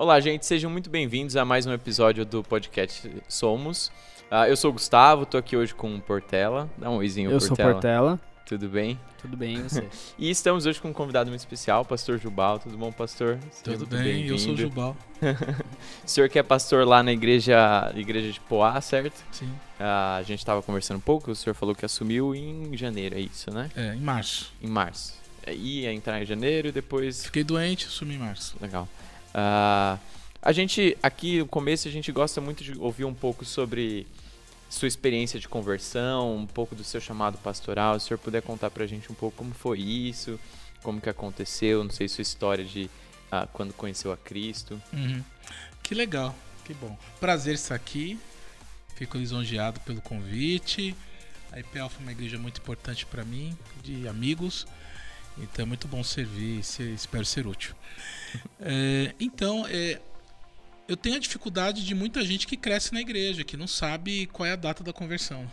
Olá, gente, sejam muito bem-vindos a mais um episódio do podcast Somos. Uh, eu sou o Gustavo, tô aqui hoje com o Portela. Dá um oizinho, Eu Portela. sou Portela. Tudo bem? Tudo bem, e você? E estamos hoje com um convidado muito especial, o pastor Jubal. Tudo bom, pastor? Seja Tudo bem, eu sou o. Jubal. O senhor que é pastor lá na igreja, igreja de Poá, certo? Sim. Ah, a gente estava conversando um pouco, o senhor falou que assumiu em janeiro, é isso, né? É, em março. Em março. É, Ia entrar em janeiro e depois Fiquei doente, assumi em março. Legal. Ah, a gente, aqui no começo, a gente gosta muito de ouvir um pouco sobre sua experiência de conversão, um pouco do seu chamado pastoral. Se o senhor puder contar pra gente um pouco como foi isso, como que aconteceu, não sei sua história de ah, quando conheceu a Cristo. Uhum. Que legal, que bom. Prazer estar aqui. Fico lisonjeado pelo convite. A IPL foi uma igreja muito importante para mim, de amigos. Então é muito bom servir e espero ser útil. É, então, é, eu tenho a dificuldade de muita gente que cresce na igreja, que não sabe qual é a data da conversão.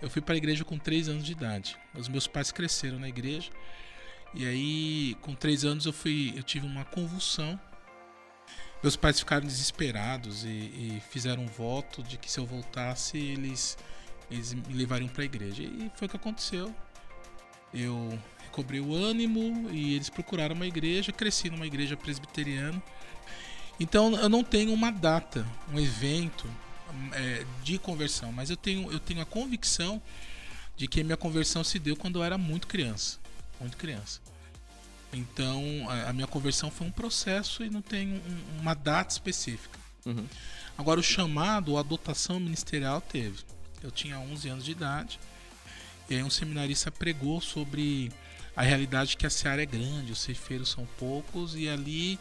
Eu fui para a igreja com 3 anos de idade. Os meus pais cresceram na igreja. E aí, com 3 anos, eu fui, eu tive uma convulsão. Meus pais ficaram desesperados e, e fizeram um voto de que se eu voltasse, eles, eles me levariam para a igreja. E foi o que aconteceu. Eu recobrei o ânimo e eles procuraram uma igreja. Cresci numa igreja presbiteriana. Então, eu não tenho uma data, um evento é, de conversão, mas eu tenho, eu tenho a convicção de que a minha conversão se deu quando eu era muito criança. Muito criança. Então, a, a minha conversão foi um processo e não tem um- uma data específica. Uhum. Agora, o chamado, a adotação ministerial teve. Eu tinha 11 anos de idade, e aí um seminarista pregou sobre a realidade que a seara é grande, os ceifeiros são poucos, e ali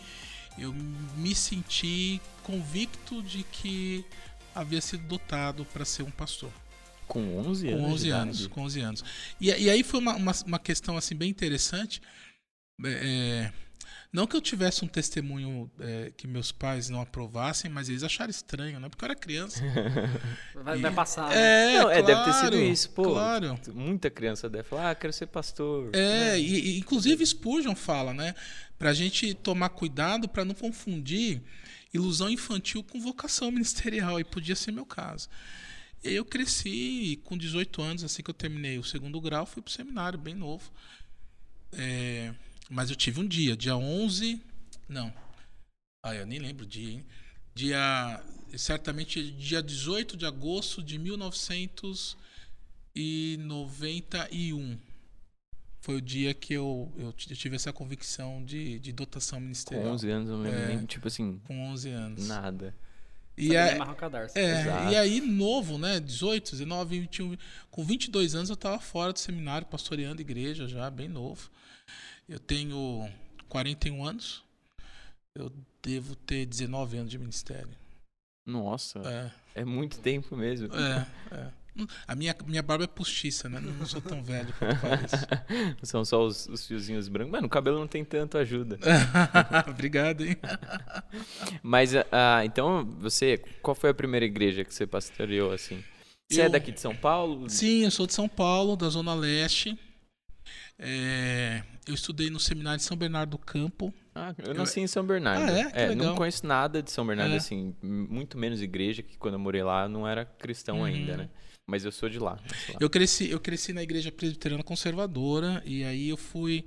eu me senti convicto de que havia sido dotado para ser um pastor. Com 11 anos? Com 11 de anos, com 11 anos. E, e aí foi uma, uma, uma questão assim bem interessante. É, não que eu tivesse um testemunho é, que meus pais não aprovassem, mas eles acharam estranho, né? Porque eu era criança. Vai, E- vai passar. né? É, Não, é, deve ter claro, sido isso, pô. Claro. Muita criança deve falar, ah, quero ser pastor. É, e, e, inclusive Spurgeon fala, né? Pra gente tomar cuidado para não confundir ilusão infantil com vocação ministerial, e podia ser meu caso. Eu cresci com 18 anos, assim que eu terminei o segundo grau, fui pro seminário, bem novo. É, mas eu tive um dia, dia 11. Não. Ah, eu nem lembro o dia, hein? Dia. Certamente dia 18 de agosto de 1991 foi o dia que eu, eu tive essa convicção de, de dotação Com ministerial. 11 anos, eu não lembro É. nem, tipo assim, Com 11 anos. nada. E, a- é, e aí, novo, né? 18, 19, 21. Com 22 anos eu tava fora do seminário, pastoreando igreja já, bem novo. Eu tenho 41 anos. Eu devo ter 19 anos de ministério. Nossa, É, é muito tempo mesmo. é, é. A minha, minha barba é postiça, né? Não sou tão velho quanto parece. São só os, os fiozinhos brancos. Mano, o cabelo não tem tanto ajuda. Obrigado, hein? Mas, ah, então, você, qual foi a primeira igreja que você pastoreou, assim? Você é Eu- daqui de São Paulo? Sim, eu sou de São Paulo, da Zona Leste. É, eu estudei no seminário de São Bernardo do Campo. Ah, eu nasci em São Bernardo. Ah, é? Que não conheço nada de São Bernardo, É. assim, muito menos igreja, que quando eu morei lá eu não era cristão Uhum. ainda, né? Mas eu sou de lá. lá. Eu cresci, eu cresci na igreja presbiteriana conservadora e aí eu fui.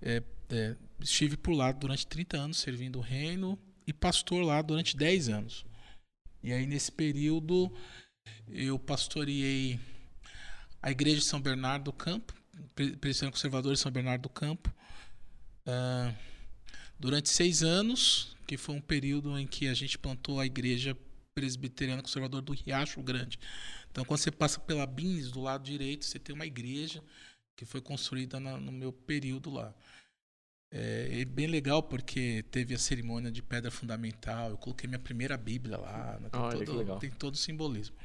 é, é, estive por lá durante 30 anos servindo o reino e pastor lá durante 10 anos. E aí nesse período eu pastoreei a igreja de São Bernardo do Campo, presbiteriano conservador de São Bernardo do Campo, ah, durante seis anos, que foi um período em que a gente plantou a igreja presbiteriana conservadora do Riacho Grande. Então, quando você passa pela Bins, do lado direito, você tem uma igreja que foi construída na- no meu período lá. É, é bem legal porque teve a cerimônia de pedra fundamental. Eu coloquei minha primeira Bíblia lá. né? Tem, Olha, todo, tem todo o simbolismo.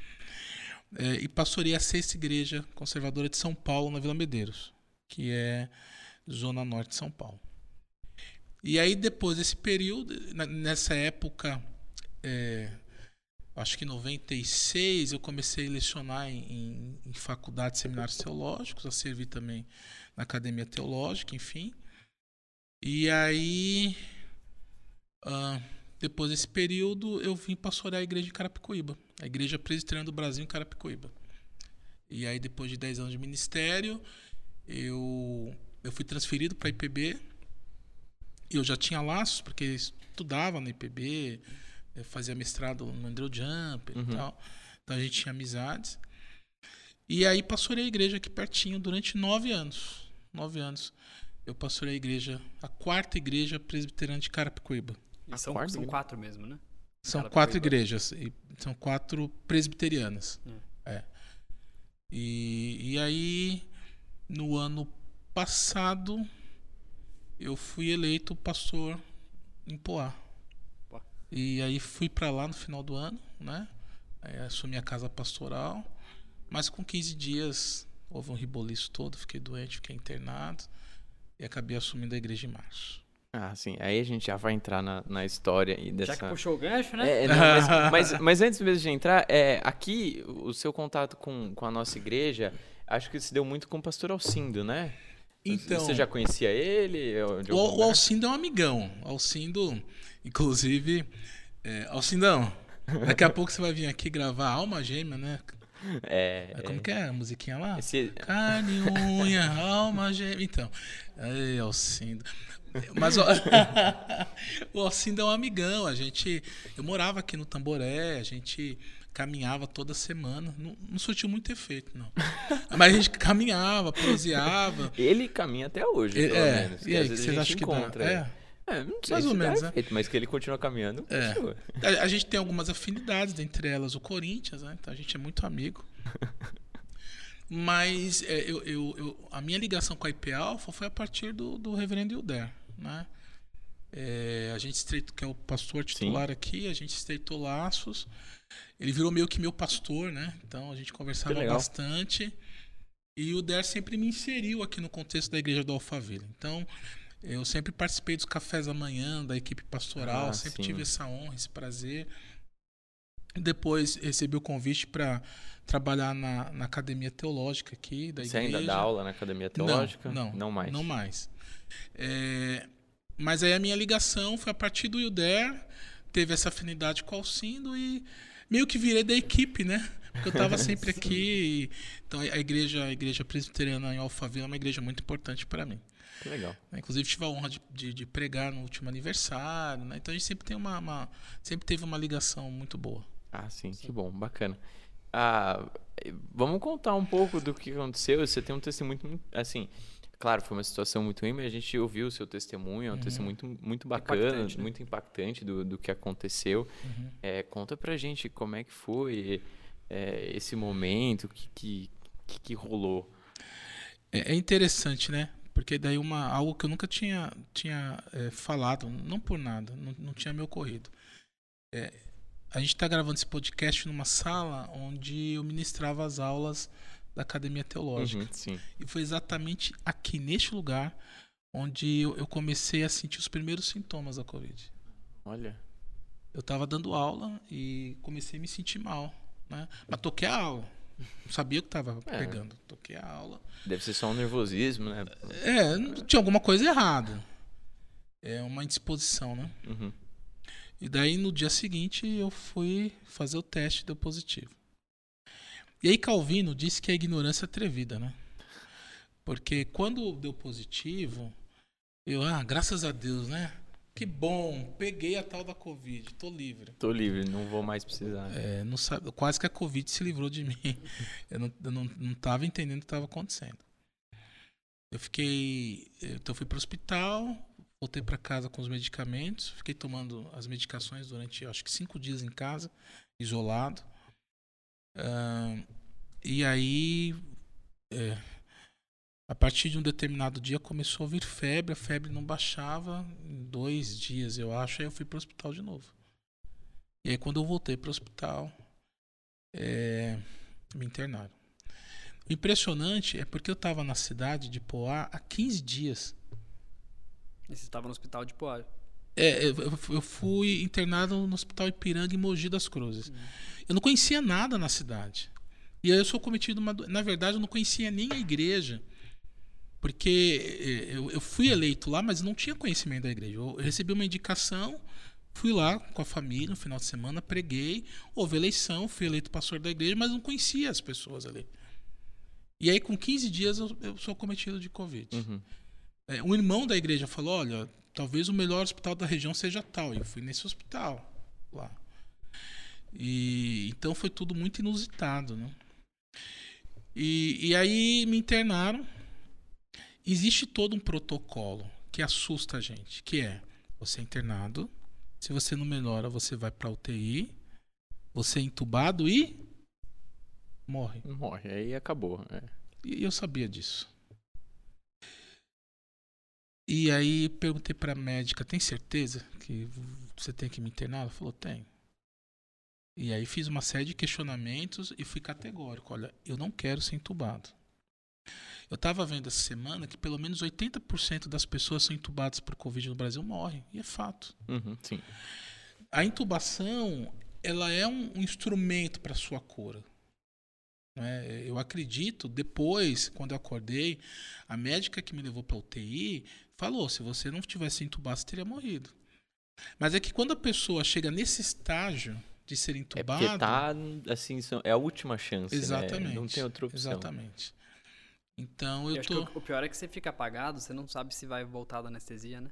É, e pastorei a sexta igreja conservadora de São Paulo, na Vila Medeiros, que é zona norte de São Paulo. E aí, depois desse período, nessa época, é, acho que em 96, eu comecei a lecionar em, em, em faculdades, seminários teológicos, a servir também na academia teológica, enfim. E aí, ah, depois desse período, eu vim pastorear a igreja em Carapicuíba, a Igreja Presbiteriana do Brasil em Carapicuíba. E aí, depois de 10 anos de ministério, eu, eu fui transferido para a IPB. Eu já tinha laços, porque estudava na IPB, fazia mestrado no Andrew Jumper uhum. e tal. Então a gente tinha amizades. E aí pastorei a igreja aqui pertinho durante nove anos. Nove anos. Eu pastorei a igreja, a quarta igreja presbiteriana de Carapicuíba. são, são quatro mesmo, né? São quatro igrejas. E são quatro presbiterianas. É. é. E, e aí, no ano passado, eu fui eleito pastor em Poá. E aí fui para lá no final do ano, né? Aí assumi a casa pastoral. Mas com 15 dias houve um riboliço todo, fiquei doente, fiquei internado e acabei assumindo a igreja em março. Ah, sim. Aí a gente já vai entrar na, na história e dessa... Já que puxou o gancho, né? É, não, mas, mas, mas, antes mesmo de entrar, é, aqui o seu contato com, com a nossa igreja, acho que se deu muito com o pastor Alcindo, né? Então, Você já conhecia ele? O, o Alcindo é um amigão. Alcindo, inclusive... É, Alcindão, daqui a pouco você vai vir aqui gravar Alma Gêmea, né? É, Como é. que é a musiquinha lá? Esse... Carne, unha, alma gêmea. Então, aí, Alcindo. Mas ó, o Alcindo é um amigão. A gente, eu morava aqui no Tamboré, a gente caminhava toda semana. Não, não surtiu muito efeito, não. Mas a gente caminhava, proseava. Ele caminha até hoje, pelo é, menos. E aí, vocês acham que encontra, dá? É. É, não sei Mais ou menos, né? Feito, mas que ele continua caminhando. É. A, a, gente tem algumas afinidades, dentre elas o Corinthians, né? Então a gente é muito amigo. mas é, eu, eu, eu, a minha ligação com a IP Alpha foi a partir do, do Reverendo Hilder, né? É, a gente estreitou, que é o pastor titular Sim. aqui, a gente estreitou laços. Ele virou meio que meu pastor, né? Então a gente conversava bastante. E o Der sempre me inseriu aqui no contexto da igreja do Alphaville. Então, eu sempre participei dos cafés da manhã da equipe pastoral, ah, sempre sim. tive essa honra, esse prazer. Depois recebi o convite para trabalhar na, na, academia teológica aqui da Você igreja. ainda dá aula na academia teológica? Não, não, não mais. Não mais. É, mas aí a minha ligação foi a partir do Ilder, teve essa afinidade com o Alcindo e meio que virei da equipe, né? Porque eu estava sempre aqui. Então a igreja, a igreja presbiteriana em Alphaville é uma igreja muito importante para mim. Que legal. Né, inclusive tive a honra de, de, de pregar no último aniversário, né? Então a gente sempre tem uma, uma, sempre teve uma ligação muito boa. Ah, sim, sim. que bom, bacana. Ah, vamos contar um pouco do que aconteceu. Você tem um testemunho muito, assim, claro, foi uma situação muito ruim, mas a gente ouviu o seu testemunho, é um uhum. testemunho muito, muito bacana, impactante, né? muito impactante do, do que aconteceu. Uhum. É, conta pra gente como é que foi é, esse momento, o que, que, que, que rolou. É, é interessante, né? Porque daí uma, algo que eu nunca tinha, tinha é, falado, não por nada, não, não tinha me ocorrido. É, a gente está gravando esse podcast numa sala onde eu ministrava as aulas da Academia Teológica. Uhum, e foi exatamente aqui, neste lugar, onde eu, eu comecei a sentir os primeiros sintomas da Covid. Olha. Eu estava dando aula e comecei a me sentir mal. Né? Mas toquei a aula. Não sabia o que estava é. pegando. Toquei a aula. Deve ser só um nervosismo, né? É, tinha alguma coisa errada. É uma indisposição, né? Uhum. E daí no dia seguinte eu fui fazer o teste e deu positivo. E aí Calvino disse que a ignorância é atrevida, né? Porque quando deu positivo, eu, ah, graças a Deus, né? Que bom, peguei a tal da Covid, tô livre. Tô livre, não vou mais precisar. É, não sabe, quase que a Covid se livrou de mim. Eu não, eu não, não tava entendendo o que estava acontecendo. Eu fiquei. Então eu fui pro hospital, voltei para casa com os medicamentos, fiquei tomando as medicações durante acho que cinco dias em casa, isolado. Uh, e aí. É, a partir de um determinado dia começou a vir febre, a febre não baixava, em dois dias eu acho, aí eu fui para o hospital de novo. E aí quando eu voltei para o hospital, é, me internaram. O impressionante é porque eu estava na cidade de Poá há 15 dias. E você estava no hospital de Poá? É, eu, fui internado no hospital Ipiranga em Mogi das Cruzes. Hum. Eu não conhecia nada na cidade. E aí eu sou cometido uma. Na verdade, eu não conhecia nem a igreja. Porque eh, eu, eu fui eleito lá, mas não tinha conhecimento da igreja. Eu recebi uma indicação Fui lá com a família no final de semana, preguei, houve eleição, fui eleito pastor da igreja, mas não conhecia as pessoas ali. E aí, com 15 dias, eu, eu sou cometido de Covid. Uhum. É, um irmão da igreja falou: olha, talvez o melhor hospital da região seja tal. E eu fui nesse hospital lá. E então foi tudo muito inusitado, né? E, e aí me internaram. Existe todo um protocolo que assusta a gente, que é você é internado, se você não melhora, você vai para UTI, você é entubado e morre. Morre, aí acabou. É. E eu sabia disso. E aí perguntei para a médica, tem certeza que você tem que me internar? Ela falou, tem. E aí fiz uma série de questionamentos e fui categórico. Olha, eu não quero ser entubado. Eu estava vendo essa semana que pelo menos 80% das pessoas são entubadas por Covid no Brasil morrem. E é fato. Uhum, sim. A intubação ela é um, um instrumento para sua cura. Né? Eu acredito, depois, quando eu acordei, a médica que me levou para UTI falou: se você não tivesse entubado, você teria morrido. Mas é que quando a pessoa chega nesse estágio de ser entubado. É porque tá, assim, é a última chance. Exatamente. Né? Não tem outra opção. Exatamente. Então eu, eu tô. o pior é que você fica apagado, você não sabe se vai voltar da anestesia, né?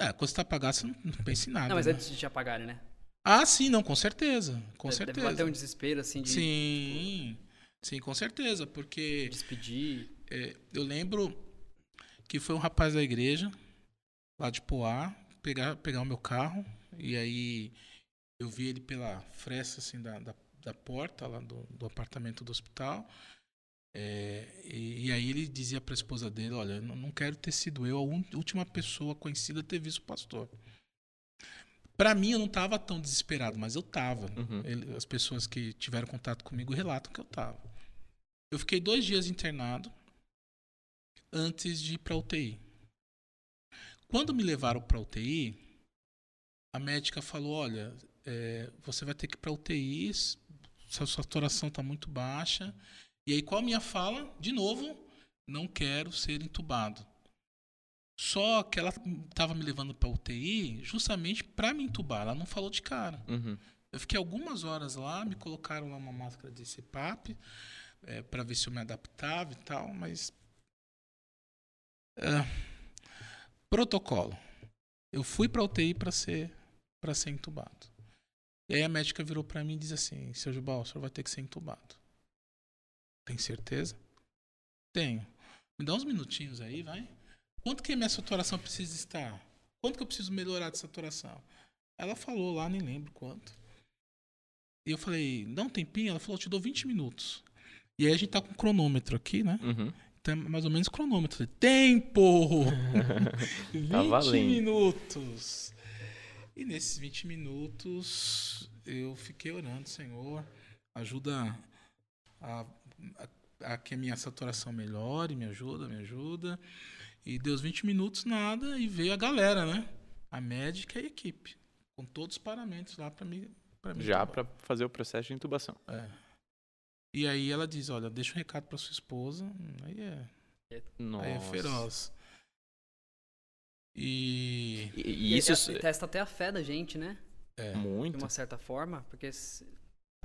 É, quando você tá apagado, você não, pensa em nada. Não, mas né? antes de te apagarem, né? Ah, sim, não, com certeza. Com deve, certeza. Deve bater um desespero, assim, de. Sim. Tipo, sim, com certeza. Porque. Despedir. É, eu lembro que foi um rapaz da igreja, lá de Poá, pegar, pegar o meu carro. E aí eu vi ele pela fresta assim, da, da, da porta lá do, do apartamento do hospital. É, e, e, aí ele dizia para a esposa dele: Olha, não, não quero ter sido eu a un, última pessoa conhecida a ter visto o pastor. Para mim, eu não estava tão desesperado, mas eu estava. Uhum. As pessoas que tiveram contato comigo relatam que eu estava. Eu fiquei dois dias internado antes de ir para UTI. Quando me levaram para UTI, a médica falou: Olha, é, você vai ter que ir para UTI, sua saturação está muito baixa. E aí, qual a minha fala? De novo, não quero ser entubado. Só que ela estava me levando para UTI justamente para me entubar. Ela não falou de cara. Uhum. Eu fiquei algumas horas lá, me colocaram lá uma máscara de CPAP é, para ver se eu me adaptava e tal, mas. É, protocolo. Eu fui para UTI para ser para ser entubado. E aí a médica virou para mim e disse assim: Seu Gilbal, o senhor vai ter que ser entubado. Tem certeza? Tenho. Me dá uns minutinhos aí, vai. Quanto que a minha saturação precisa estar? Quanto que eu preciso melhorar de saturação? Ela falou lá, nem lembro quanto. E eu falei, dá um tempinho? Ela falou, eu te dou 20 minutos. E aí a gente tá com cronômetro aqui, né? Uhum. Então é mais ou menos cronômetro. Tempo! 20 tá minutos. E nesses 20 minutos eu fiquei orando, Senhor, ajuda a, a, a que a minha saturação melhore, me ajuda, me ajuda. E deu os 20 minutos, nada, e veio a galera, né? A médica e a equipe. Com todos os paramentos lá para mim. Pra mim Já para fazer o processo de intubação. É. E aí ela diz, olha, deixa um recado para sua esposa. Aí é. Nossa. Aí é feroz. E, e, e isso e, testa até a fé da gente, né? É. Muito. De uma certa forma, porque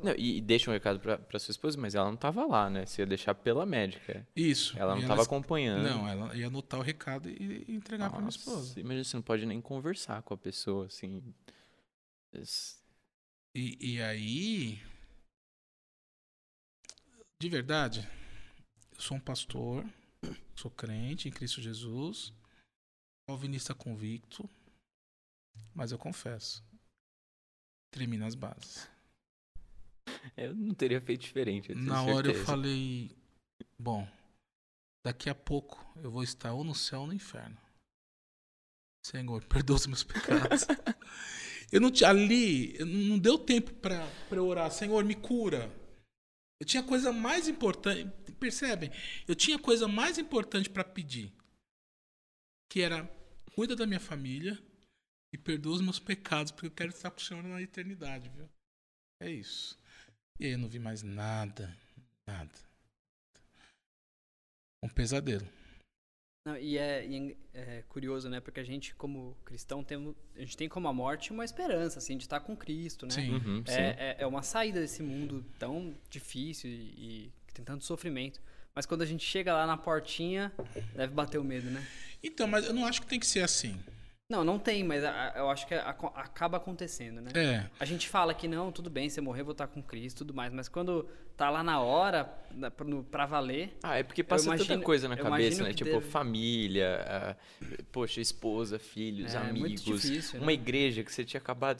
não, e, deixa um recado pra, sua esposa, mas ela não tava lá, né? Você ia deixar pela médica. Isso. Ela não estava ela... acompanhando. Não, ela ia anotar o recado e entregar para minha esposa. Imagina, você não pode nem conversar com a pessoa, assim. E, e aí. De verdade, eu sou um pastor, sou crente em Cristo Jesus, calvinista convicto, mas eu confesso, tremi nas bases. Eu não teria feito diferente. Na hora eu falei, bom, daqui a pouco eu vou estar ou no céu ou no inferno. Senhor, perdoa os meus pecados. eu não ali não deu tempo para orar, Senhor, me cura. Eu tinha coisa mais importante, percebem? Eu tinha coisa mais importante para pedir, que era cuida da minha família e perdoa os meus pecados, porque eu quero estar com o Senhor na eternidade, viu? É isso. E aí eu não vi mais nada, nada. Um pesadelo. Não, e é, e é curioso, né? Porque a gente, como cristão, tem, a gente tem como a morte uma esperança, assim, de estar com Cristo, né? Sim. Uhum, sim. É, é, é uma saída desse mundo tão difícil e, e que tem tanto sofrimento. Mas quando a gente chega lá na portinha, deve bater o medo, né? Então, mas eu não acho que tem que ser assim. Não, não tem, mas a- eu acho que a- acaba acontecendo, né? É. A gente fala que não, tudo bem, você morrer, vou estar com Cristo e tudo mais. Mas quando tá lá na hora, na- pra, no- pra valer, Ah, é porque passa tanta imagino- coisa na eu cabeça, né? Tipo, deve- família, poxa, esposa, filhos, É, muito amigos. difícil, né? Uma igreja que você tinha acabado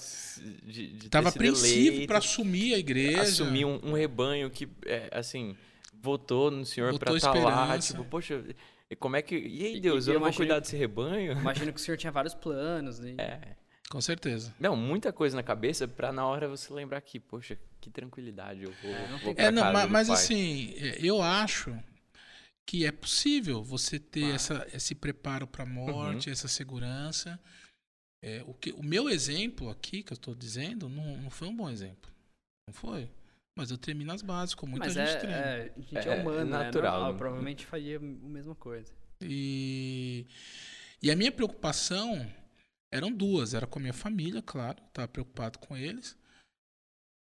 de, de ter Tava apreensivo para assumir a igreja. assumir um, um rebanho que, é, assim, votou no Senhor pra estar lá. esperança. Tipo, poxa, e como é que. E aí, Deus, e eu eu não vou imagino- cuidar desse rebanho? imagino que o senhor tinha vários planos. né? É. Com certeza. Não, muita coisa na cabeça pra na hora você lembrar que, poxa, que tranquilidade, eu vou, É, não vou É, não, mas, pai. assim, é, eu acho que é possível você ter essa, esse preparo para a morte, Uhum. essa segurança. É, o, que, o meu exemplo aqui, que eu estou dizendo, não, não foi um bom exemplo. Não foi. Mas eu tremi nas bases, como muita Mas gente é, treme. é, a gente é, É humano, natural, né? Normal, né? provavelmente faria a mesma coisa. E, e a minha preocupação eram duas. Era com a minha família, claro. Estava preocupado com eles.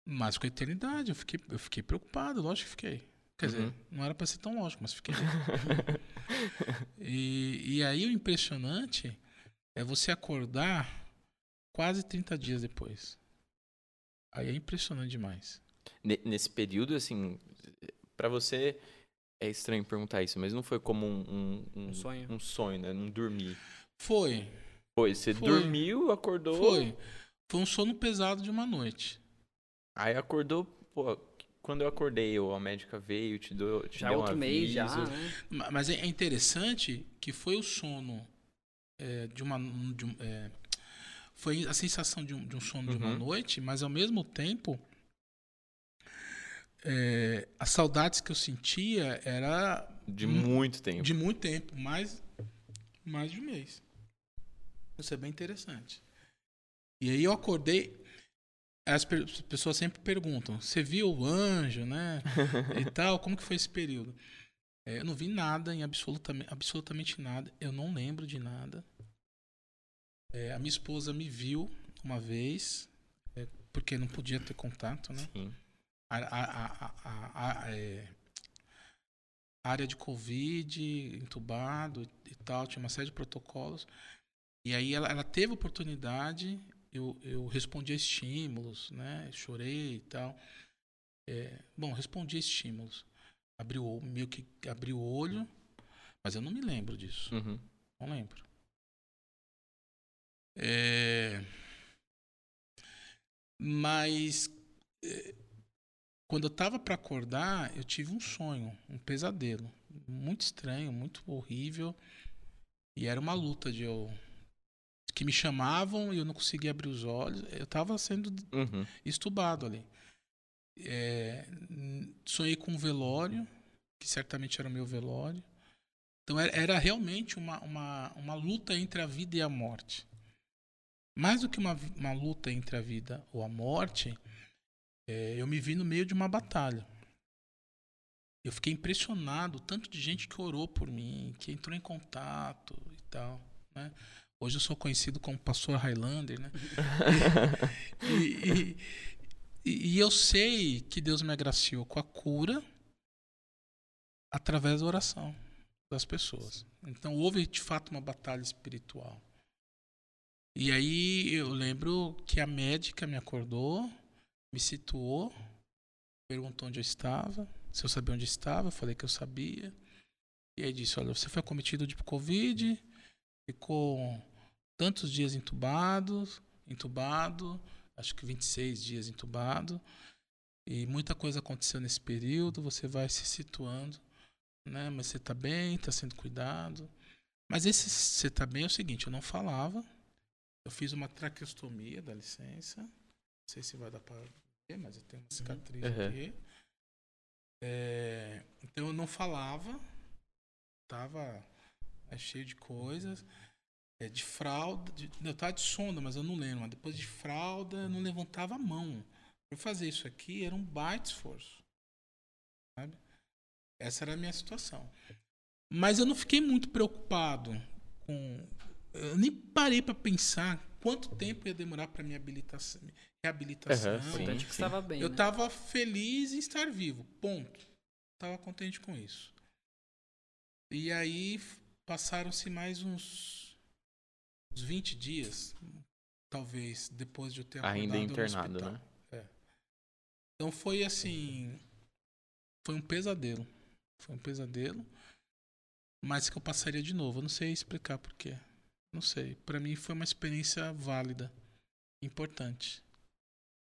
Mas com a eternidade. Eu fiquei, eu fiquei preocupado, lógico que fiquei. Quer dizer, Uhum. não era para ser tão lógico, mas fiquei. e, e aí o impressionante é você acordar quase 30 dias depois. Aí é impressionante demais. Ne- Nesse período, assim, pra você é estranho perguntar isso, mas não foi como um, um, Um sonho. Um sonho, né? Não dormir. Foi, Foi, você Foi. dormiu, acordou. foi. Foi um sono pesado de uma noite. Aí acordou, pô, quando eu acordei, ou a médica veio, te deu, te Já deu outro um mês, já, né? Ma- Mas é é interessante que foi o sono é, de uma. de um- é, foi a sensação de um, de um sono de uma Uhum. noite, mas ao mesmo tempo. É, as saudades que eu sentia era De muito tempo. de muito tempo, mais, mais de um mês. Isso é bem interessante. E aí eu acordei. As pessoas sempre perguntam: você viu o anjo, né? e tal, como que foi esse período? É, eu não vi nada, em absolutamente, absolutamente nada. Eu não lembro de nada. É, a minha esposa me viu uma vez, é, porque não podia ter contato, né? Sim. A, a, a, é, área de Covid, entubado e tal, tinha uma série de protocolos. E aí ela, ela teve oportunidade, eu, eu respondi a estímulos, né? Chorei e tal. É, bom, respondi a estímulos. Abri o, meio que abri o olho, mas eu não me lembro disso. Uhum. Não lembro. É, Mas é, quando eu tava para acordar, eu tive um sonho, um pesadelo, muito estranho, muito horrível. E era uma luta de eu que me chamavam e eu não conseguia abrir os olhos. Eu tava sendo Uhum. estubado ali. É, sonhei com um velório, que certamente era o meu velório. Então era, era realmente uma, uma, uma luta entre a vida e a morte. Mais do que uma, uma luta entre a vida ou a morte, é, eu me vi no meio de uma batalha. Eu fiquei impressionado, tanto de gente que orou por mim, que entrou em contato e tal. Né? Hoje eu sou conhecido como pastor Highlander, né? E, e- e- e eu sei que Deus me agraciou com a cura através da oração das pessoas. Então houve de fato uma batalha espiritual. E aí eu lembro que a médica me acordou, me situou, perguntou onde eu estava, se eu sabia onde estava, eu falei que eu sabia. E aí disse, olha, você foi cometido de Covid, ficou tantos dias entubados, entubado, acho que 26 dias entubado. E muita coisa aconteceu nesse período, você vai se situando, né? Mas você tá bem, tá sendo cuidado. Mas esse você tá bem é o seguinte, eu não falava. Eu fiz uma traqueostomia, dá licença. Não sei se vai dar para ver, mas eu tenho uma cicatriz Uhum. aqui. É, então eu não falava, tava é, cheio de coisas. É, de fralda, de, eu tava de sonda, mas eu não lembro. Mas depois de fralda, eu não levantava a mão. Para fazer isso aqui era um baita esforço. Sabe? Essa era a minha situação. Mas eu não fiquei muito preocupado com. Eu nem parei para pensar quanto tempo ia demorar para minha habilitação, reabilitação. Aham, sim. Importante que estava bem. eu né? tava feliz em estar vivo, ponto. Tava contente com isso. E aí passaram-se mais uns, uns 20 dias, talvez, depois de eu ter acordado Ainda no internado, hospital. né? Então foi assim. Foi um pesadelo. Foi um pesadelo. Mas que eu passaria de novo. Eu não sei explicar porquê. Não sei. Pra mim foi uma experiência válida. Importante.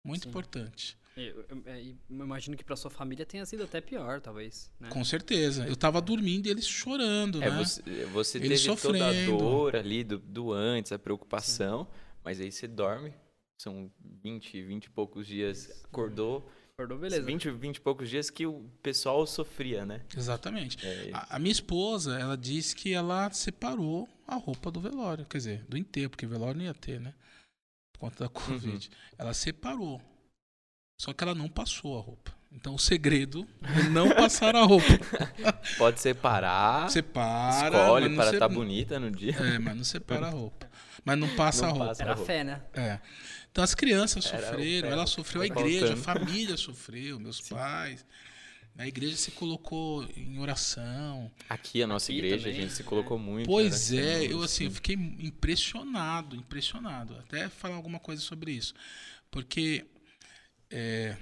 Muito Sim. importante. Eu, eu- é, e eu imagino que pra sua família tenha sido até pior, talvez. Né? Com certeza. Eu tava dormindo e eles chorando, É, né? você, você Ele teve toda a sofrendo. dor ali do, do antes, a preocupação, mas aí você dorme, são 20, 20 e poucos dias, acordou, Acordou, beleza. 20, 20 e poucos dias que o pessoal sofria, né? Exatamente. É, A, a minha esposa, ela disse que ela separou a roupa do velório. Quer dizer, do enterro, porque velório não ia ter, né? Por conta da Covid. Ela separou. Só que ela não passou a roupa. Então o segredo é não passar a roupa. pode separar, Separa. escolhe para se- estar bonita no dia. É, mas não separa a roupa. Mas não passa Não a roupa. passa. Era roupa. fé, né? É. Então as crianças Era sofreram, era ela sofreu, a tá igreja, a família sofreu, meus pais. A igreja se colocou em oração. Aqui a nossa Aqui igreja, também, a gente se colocou muito. Pois né? é, eu assim, eu fiquei impressionado, impressionado. Até falar alguma coisa sobre isso. Porque é,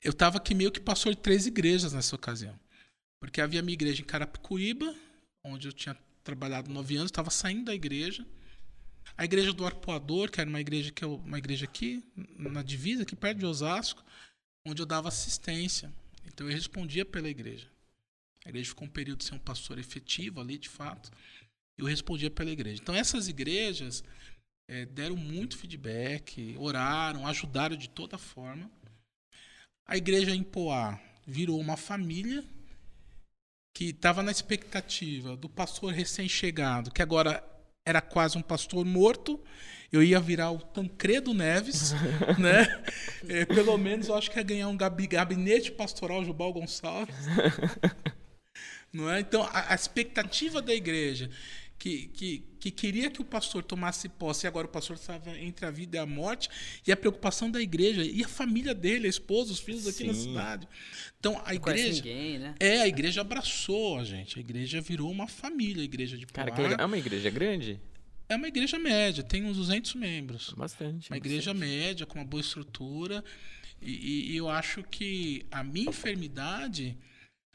eu estava aqui meio que pastor de três igrejas nessa ocasião. Porque havia a minha igreja em Carapicuíba, onde eu tinha trabalhado nove anos, estava saindo da igreja. A igreja do Arpoador, que era uma igreja que eu, uma igreja aqui na divisa, aqui perto de Osasco, onde eu dava assistência. Então eu respondia pela igreja. A igreja ficou um período sem um pastor efetivo ali, de fato. Eu respondia pela igreja. Então essas igrejas eh, deram muito feedback, oraram, ajudaram de toda forma. A igreja em Poá virou uma família que estava na expectativa do pastor recém-chegado, que agora era quase um pastor morto. Eu ia virar o Tancredo Neves, né? Eh, pelo menos eu acho que ia ganhar um gabi- gabinete pastoral Jubal Gonçalves. Não é? Então, a, a expectativa da igreja que, que, que queria que o pastor tomasse posse e agora o pastor estava entre a vida e a morte, e a preocupação da igreja e a família dele, a esposa, os filhos aqui na Sim. cidade. Então, a Não igreja. ninguém, né? É, a igreja abraçou a gente. A igreja virou uma família, a igreja de Cara, Poá. que legal. É uma igreja grande? É uma igreja média, tem uns 200 membros. Bastante. Uma igreja bastante. média, com uma boa estrutura. E, e- e eu acho que a minha enfermidade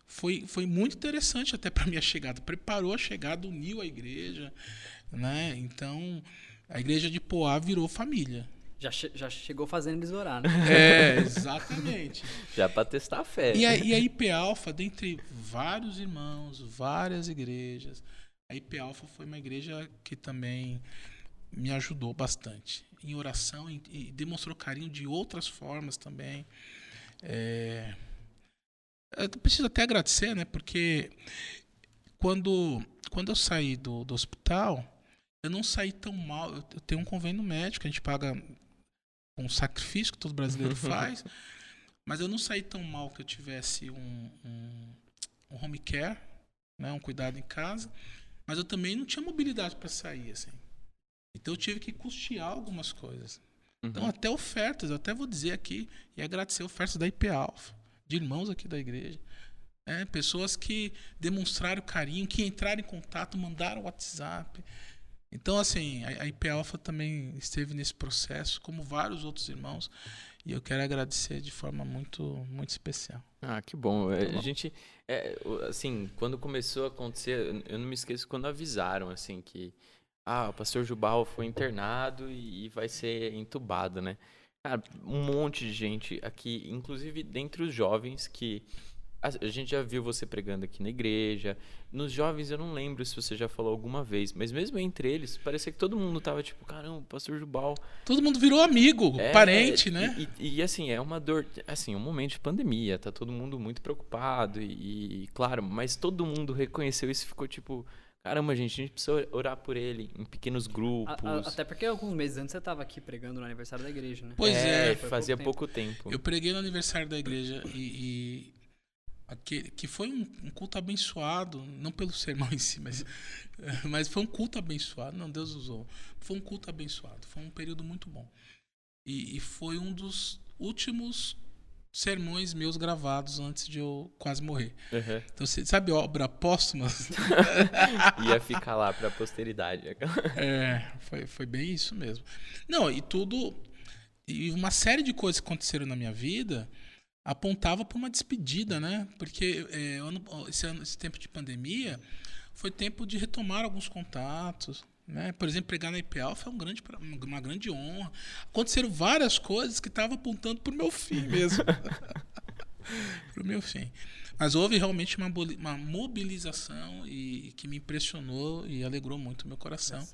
foi, foi muito interessante até para minha chegada. Preparou a chegada, uniu a igreja. Né? Então, a igreja de Poá virou família. Já, che- já chegou fazendo eles orar, né? É, exatamente. Já pra testar a fé. E a, e a IP Alpha, dentre vários irmãos, várias igrejas, a IP Alpha foi uma igreja que também me ajudou bastante em oração e, demonstrou carinho de outras formas também. É, eu preciso até agradecer, né? Porque quando, quando eu saí do, do hospital, eu não saí tão mal. Eu, eu tenho um convênio médico, a gente paga um sacrifício que todo brasileiro faz. Mas eu não saí tão mal que eu tivesse um, um, um home care, né, um cuidado em casa. Mas eu também não tinha mobilidade para sair, assim. Então eu tive que custear algumas coisas. Então Uhum. até ofertas, eu até vou dizer aqui e agradecer ofertas da IP Alpha, de irmãos aqui da igreja. É, pessoas que demonstraram carinho, que entraram em contato, mandaram WhatsApp. Então, assim, a, a IP Alpha também esteve nesse processo, como vários outros irmãos. E eu quero agradecer de forma muito, muito especial. Ah, que bom. É, Tá bom. A gente, é, assim, quando começou a acontecer, eu- eu não me esqueço quando avisaram, assim, que ah, o pastor Jubal foi internado e vai ser entubado, né? Cara, um monte de gente aqui, inclusive dentre os jovens que a a gente já viu você pregando aqui na igreja. Nos jovens eu não lembro se você já falou alguma vez, mas mesmo entre eles, parecia que todo mundo tava tipo, caramba, pastor Jubal, Todo mundo virou amigo, é, parente, e- né? E, e, assim, é uma dor, assim, um momento de pandemia, tá todo mundo muito preocupado e, e, claro, mas todo mundo reconheceu isso e ficou tipo, caramba, gente, a gente precisa orar por ele em pequenos A- grupos. a- até porque alguns meses antes você tava aqui pregando no aniversário da igreja, né? Pois é, é, fazia pouco pouco tempo. Eu preguei no aniversário da igreja e, e aquele, que foi um, um, culto abençoado, não pelo sermão em si, mas, mas foi um culto abençoado. Não, Deus usou. Foi um culto abençoado. Foi um período muito bom. E, e foi um dos últimos sermões meus gravados antes de eu quase morrer. Uhum. Então, você sabe obra póstuma? Ia ficar lá para a posteridade. é, foi, foi bem isso mesmo. Não, e tudo. E uma série de coisas que aconteceram na minha vida apontava para uma despedida, né? Porque é, ano, esse, ano, esse tempo de pandemia foi tempo de retomar alguns contatos, né? Por exemplo, pregar na IPL foi um grande, uma grande honra. Aconteceram várias coisas que estavam apontando para o meu fim mesmo. para o meu fim. Mas houve realmente uma, uma mobilização e que me impressionou e alegrou muito o meu coração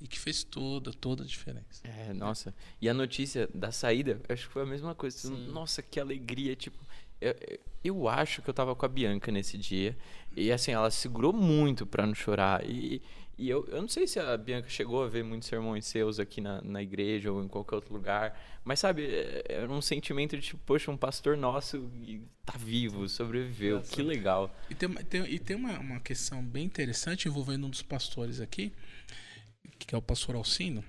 e que fez toda, toda a diferença. É, nossa. E a notícia da saída, acho que foi a mesma coisa. Sim. Nossa, que alegria, tipo, eu, eu acho que eu tava com a Bianca nesse dia e assim, ela segurou muito para não chorar e e eu, eu não sei se a Bianca chegou a ver muitos sermões seus aqui na, na igreja ou em qualquer outro lugar, mas sabe, é, era um sentimento de tipo, poxa, um pastor nosso tá vivo, sobreviveu, Nossa. que legal. E tem, tem, e tem uma, uma questão bem interessante envolvendo um dos pastores aqui, que é o pastor Alcino,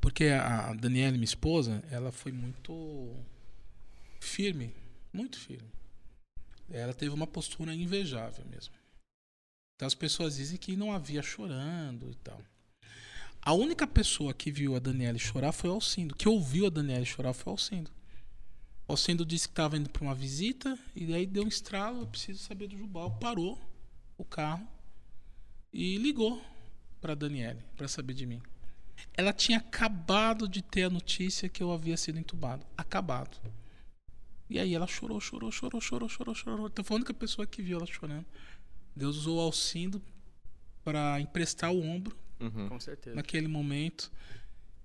porque a Daniela, minha esposa, ela foi muito firme, muito firme. Ela teve uma postura invejável mesmo. Então as pessoas dizem que não havia chorando e tal. A única pessoa que viu a Daniela chorar foi o Alcindo. Que ouviu a Daniela chorar foi o Alcindo. O Alcindo disse que estava indo para uma visita e aí deu um estralo, eu preciso saber do Jubal. Parou o carro e ligou para Daniele para saber de mim. Ela tinha acabado de ter a notícia que eu havia sido entubado. Acabado. E aí ela chorou, chorou, chorou, chorou, chorou, chorou. Então foi a única pessoa que viu ela chorando. Deus usou o Alcindo para emprestar o ombro. Uhum. Com certeza. Naquele momento.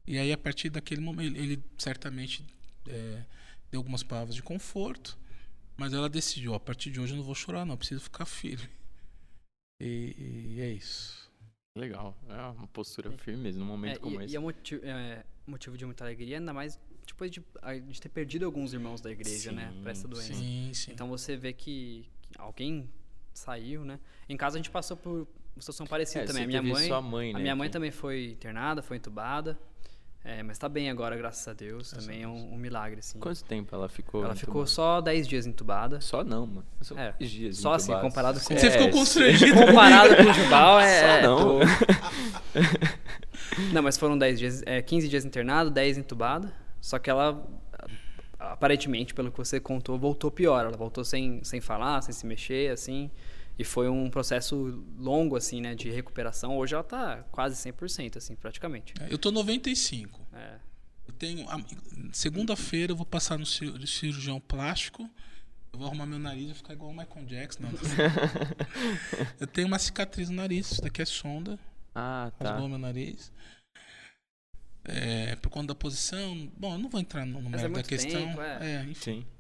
E aí, a partir daquele momento, ele certamente é, deu algumas palavras de conforto. Mas ela decidiu: a partir de hoje eu não vou chorar, não. Preciso ficar firme. E, e é isso. Legal. É uma postura firme mesmo, num momento é, como e, esse. E é motivo, é motivo de muita alegria, ainda mais depois de a gente ter perdido alguns irmãos da igreja, né, sim, né? Pra essa doença. Sim, sim. Então você vê que, que alguém saiu, né? Em casa a gente passou por uma situação parecida é, também. A minha mãe, sua mãe, né, a minha mãe também foi internada, foi entubada. É, mas tá bem agora, graças a Deus. Graças também é um, um, milagre, assim. Quanto tempo ela ficou? Ela ficou só 10 dias entubada. Só não, mano. Só é, 10 dias. Só assim, comparado com. Você ficou constrangido. comparado com o Jubal, é. Só não. não, mas foram 10 dias, é, 15 dias internado, 10 entubada. Só que ela aparentemente, pelo que você contou, voltou pior. Ela voltou sem, sem falar, sem se mexer, assim. E foi um processo longo, assim, né, de recuperação. Hoje ela tá quase 100%, assim, praticamente. É, eu tô 95. É. Eu tenho... Segunda-feira eu vou passar no cirurgião plástico. Eu vou arrumar meu nariz e ficar igual o Michael Jackson. Não. eu tenho uma cicatriz no nariz. Isso daqui é sonda. Ah, tá. Rasgou meu nariz. É, por conta da posição. Bom, eu não vou entrar no, no mérito é da questão. Tempo, é. é, enfim. Sim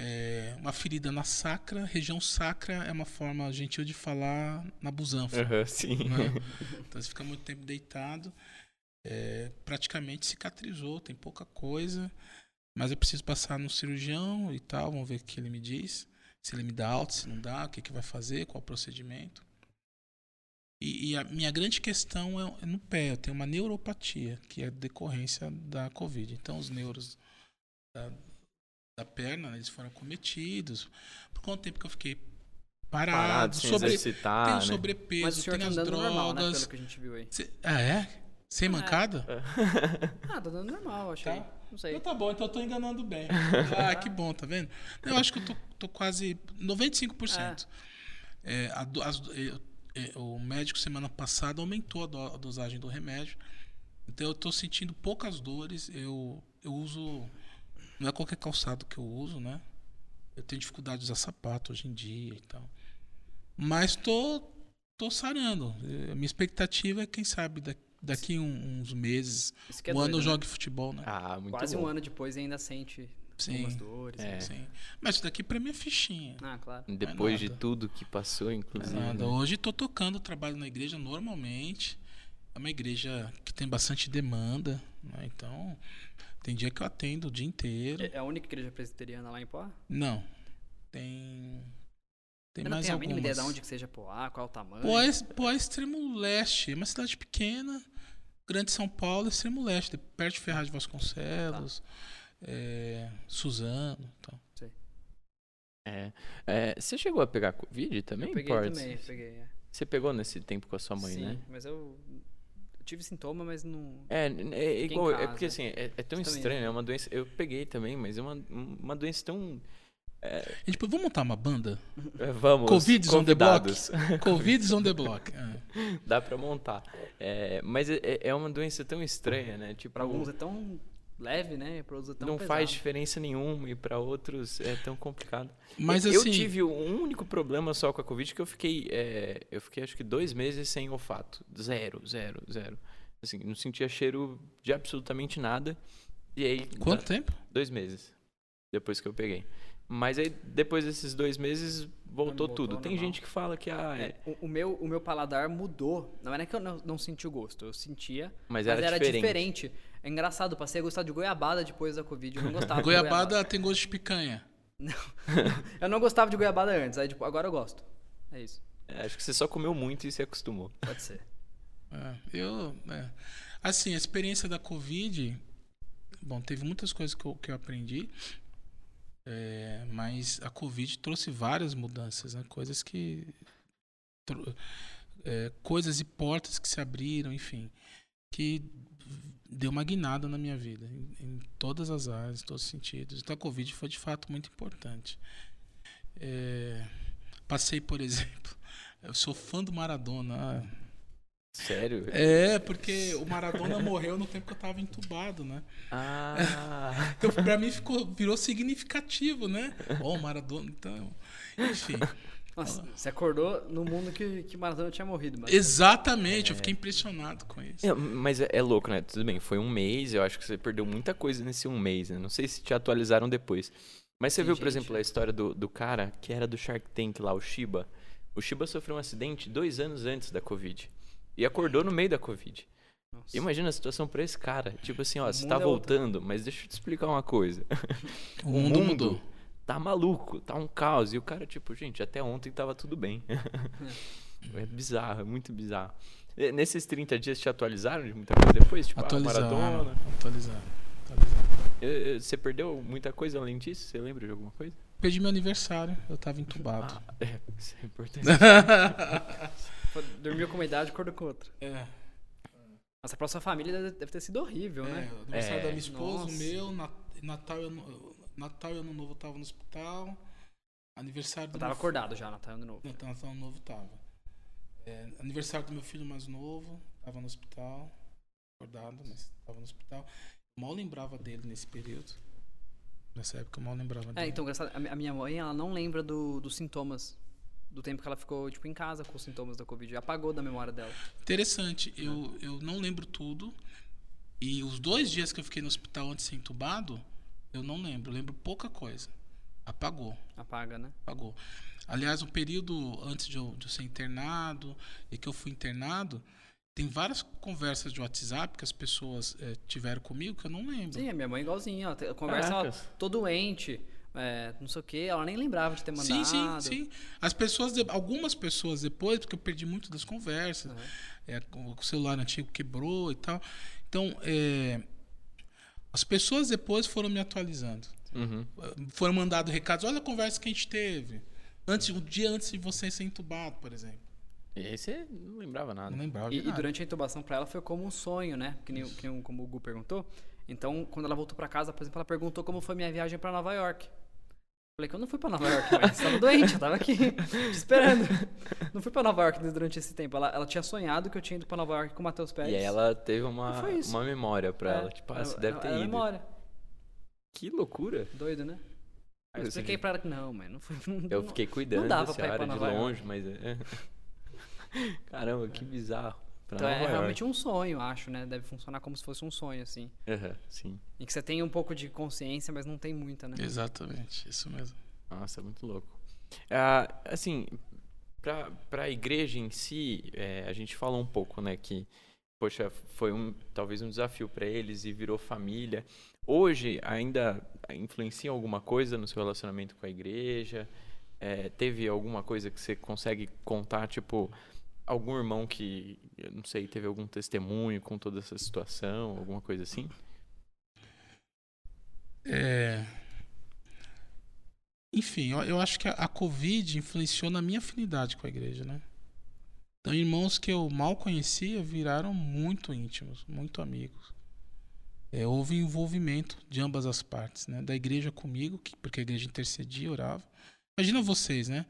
é, uma ferida na sacra. Região sacra é uma forma gentil de falar na busanfa. Uhum, sim. Né? Então você fica muito tempo deitado. É, praticamente cicatrizou, tem pouca coisa. Mas eu preciso passar no cirurgião e tal. Vamos ver o que ele me diz. Se ele me dá alta, se não dá, o que, que vai fazer, qual o procedimento. E, e, a minha grande questão é, no pé. Eu tenho uma neuropatia, que é decorrência da Covid. Então, os neuros da, da perna, eles foram cometidos. Por quanto tempo que eu fiquei parado, parado sem sobre, exercitar, tenho né? sobrepeso, Mas o tá as drogas. Normal, né, pelo que a gente viu aí. Cê, ah, é? Sem é. mancada? É. ah, tá dando normal, achei. Tá. Não sei. Então tá bom, então eu tô enganando bem. ah, que bom, tá vendo? Eu acho que eu tô, tô quase 95%. É. É, a, as, é, o médico semana passada aumentou a, do, a dosagem do remédio. Então eu tô sentindo poucas dores. Eu, eu uso não é qualquer calçado que eu uso, né? Eu tenho dificuldade de usar sapato hoje em dia e tal. Mas tô, tô sarando. A minha expectativa é, quem sabe, daqui uns meses, é um doido, ano eu né? jogue futebol, né? Ah, muito Quase bom. um ano depois ainda sente sim, algumas dores. É. Né? Sim. Mas isso daqui pra mim é fichinha. Ah, claro. Depois é de tudo que passou, inclusive. É nada. Né? Hoje tô tocando, trabalho na igreja normalmente. É uma igreja que tem bastante demanda, né? Então, tem dia que eu atendo o dia inteiro. É a única igreja presbiteriana lá em Poá? Não. Tem. Tem Eu não mais tenho a mínima ideia de algumas. onde que seja Poá, qual é o tamanho. Poá, é- Poá é extremo leste. É uma cidade pequena. Grande São Paulo, extremo leste. Perto de Ferraz de Vasconcelos. é, Suzano. Então. É. É, você chegou a pegar Covid também, eu peguei Portes? também, peguei. é. Você pegou nesse tempo com a sua mãe, Sim, né? mas eu tive sintoma, mas não. É, é igual, é porque assim, é, é tão Você também, estranho, né? é uma doença. Eu peguei também, mas é uma, uma doença tão. E tipo, vamos montar uma banda? é, vamos. Covid on the block? convidados. Covid on the block. É. Dá pra montar. É, mas é, é uma doença tão estranha, né? Tipo, Pra alguns é tão leve, né? Pra outros é tão não pesado. faz diferença nenhuma e pra outros é tão complicado. Mas eu assim. tive um único problema só com a Covid que eu fiquei, é, eu fiquei acho que dois meses sem olfato, zero, zero, zero. Assim, não sentia cheiro de absolutamente nada. E aí Quanto tempo? dois meses depois que eu peguei. Mas aí depois desses dois meses voltou, Voltou tudo. Tem normal. gente que fala que ah, é, É, o, o meu, o meu paladar mudou. Não era que eu não, não senti o gosto, eu sentia, mas mas era, era, diferente. diferente. É engraçado, passei a gostar de goiabada depois da Covid. Eu não gostava de Goiabada tem gosto de picanha. Eu não gostava de goiabada antes, aí tipo, agora eu gosto. É isso, É, acho que você só comeu muito e se acostumou. pode ser. É, eu, é. assim, a experiência da Covid, bom, teve muitas coisas que eu, que eu aprendi, é, mas a Covid trouxe várias mudanças, né? Coisas que, é, coisas e portas que se abriram, enfim, que deu uma guinada na minha vida, em, em todas as áreas, em todos os sentidos. Então a Covid foi de fato muito importante. É, passei, por exemplo, eu sou fã do Maradona. Sério? é, porque o Maradona morreu no tempo que eu tava entubado, né? Ah, Então, pra mim ficou, virou significativo, né? Ó, o Maradona, então. Enfim. Nossa, você acordou no mundo que, que Maradona tinha morrido. Mas... Exatamente, eu fiquei impressionado com isso. É, mas é, é louco, né? Tudo bem, foi um mês, eu acho que você perdeu muita coisa nesse um mês, né? Não sei se te atualizaram depois. Mas você Tem viu, por gente. exemplo, a história do, do cara que era do Shark Tank lá, o Shiba. O Shiba sofreu um acidente dois anos antes da Covid. E acordou no meio da Covid. Nossa. Imagina a situação pra esse cara. Tipo assim, ó, O você mundo tá é voltando, mas deixa eu te explicar uma coisa. O mundo mudou. Tá maluco, tá um caos. E o cara, tipo, gente, até ontem tava tudo bem. é bizarro, é muito bizarro. E Nesses 30 dias te atualizaram de muita coisa depois? Tipo, Atualizaram. Maradona. Atualizaram. atualizaram. Você perdeu muita coisa além disso? Você lembra de alguma coisa? Perdi meu aniversário, eu tava entubado. Ah, é, isso é importante. Dormiu com uma idade, acordou com outra. É, Nossa, pra sua família deve, ter sido horrível, é, né? o aniversário É. da minha esposa, Nossa. o meu, Nat- Natal e ano, Natal e Ano Novo eu tava no hospital. Aniversário do Eu tava meu acordado já, Natal de novo. Não, Natal Ano Novo tava. É, aniversário do meu filho mais novo, tava no hospital. Acordado, mas tava no hospital. Mal lembrava dele nesse período. Nessa época eu mal lembrava É, dele. então, engraçado, a mi- a minha mãe, ela não lembra do- dos sintomas. Do tempo que ela ficou, tipo, em casa com os sintomas da Covid. Apagou da memória dela. Interessante, eu, eu não lembro tudo. E os dois dias que eu fiquei no hospital antes de ser entubado, eu não lembro. Eu lembro pouca coisa. Apagou, Apaga, né? apagou. Aliás, o período antes de eu, de eu ser internado e que eu fui internado, tem várias conversas de WhatsApp que as pessoas eh, tiveram comigo que eu não lembro. Sim, a minha mãe é igualzinha. Te- conversa, ela, Caracas. tô doente, é, não sei o quê. Ela nem lembrava de ter mandado. Sim, sim, sim. As pessoas, algumas pessoas depois, porque eu perdi muito das conversas, Aham. é, o o celular antigo quebrou e tal. Então, é, as pessoas depois foram me atualizando. Uhum. Foram mandando recados, olha a conversa que a gente teve. Antes, um dia antes de você ser entubado, por exemplo. E aí você não lembrava nada. Não lembrava E, de e nada. durante a intubação pra ela foi como um sonho, né? Que nem, que nem como o Gu perguntou. Então, quando ela voltou pra casa, por exemplo, ela perguntou como foi minha viagem pra Nova York. Falei que eu não fui pra Nova York, mas tava doente, eu tava aqui, te esperando. Não fui pra Nova York durante esse tempo. Ela, ela tinha sonhado que eu tinha ido pra Nova York com o Matheus Pérez. E aí ela teve uma, uma memória pra É, ela. Tipo, ah, você ela- deve ter ela ido. memória. Que loucura. Doido, né? Aí eu expliquei pra ela que não, mas não foi. Não, Eu não- fiquei cuidando dava dessa pra ir pra área de York. longe, mas é. Caramba, que bizarro. Pra Então é Nova York. realmente um sonho, acho, né? Deve funcionar como se fosse um sonho, assim. Aham, sim. Em que você tem um pouco de consciência, mas não tem muita, né? Exatamente, isso mesmo. Nossa, muito louco. Ah, assim, pra, pra igreja em si, é, a gente falou um pouco, né, que, poxa, foi um, talvez um desafio pra eles e virou família. hoje ainda influencia alguma coisa no seu relacionamento com a igreja? É, teve alguma coisa que você consegue contar, tipo, algum irmão que, não sei, teve algum testemunho com toda essa situação, alguma coisa assim? É... Enfim, eu, acho que a, a, Covid influenciou na minha afinidade com a igreja, né? Então, irmãos que eu mal conhecia viraram muito íntimos, muito amigos. É, houve envolvimento de ambas as partes, né? Da igreja comigo, que, porque a igreja intercedia, orava. Imagina vocês, né?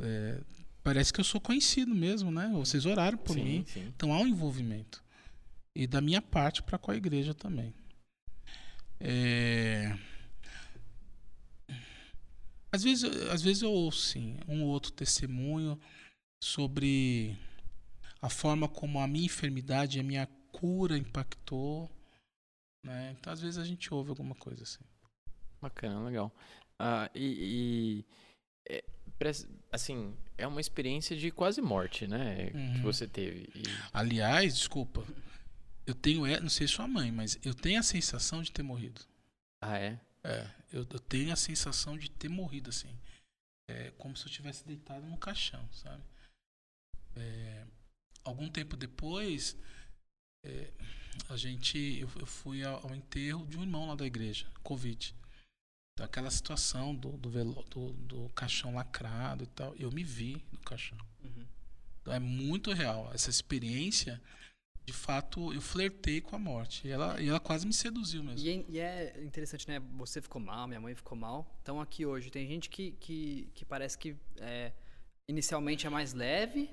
É, parece que eu sou conhecido mesmo, né? Vocês oraram por sim, mim. Sim. Então há um envolvimento. E da minha parte para com a igreja também. É... Às vezes, às vezes eu ouço sim, um ou outro testemunho sobre a forma como a minha enfermidade, a minha cura impactou. Né? Então, às vezes a gente ouve alguma coisa assim. Bacana, legal. Ah, e, e é, assim, é uma experiência de quase morte, né? Uhum. Que você teve. E... Aliás, desculpa. Eu tenho, não sei sua mãe, mas eu tenho a sensação de ter morrido. Ah, é? É, eu, eu, tenho a sensação de ter morrido, assim. É como se eu tivesse deitado no caixão, sabe? É, algum tempo depois, é, a gente, eu, eu fui ao, ao, enterro de um irmão lá da igreja, Covid. Então, aquela situação do, do, velo, do, do, caixão lacrado e tal, eu me vi no caixão. Uhum. Então, é muito real. Essa experiência de fato, eu flertei com a morte. E ela, e ela quase me seduziu mesmo. E é, e é, interessante, né? Você ficou mal, minha mãe ficou mal. Então, aqui hoje, tem gente que, que, que parece que é, inicialmente é mais leve,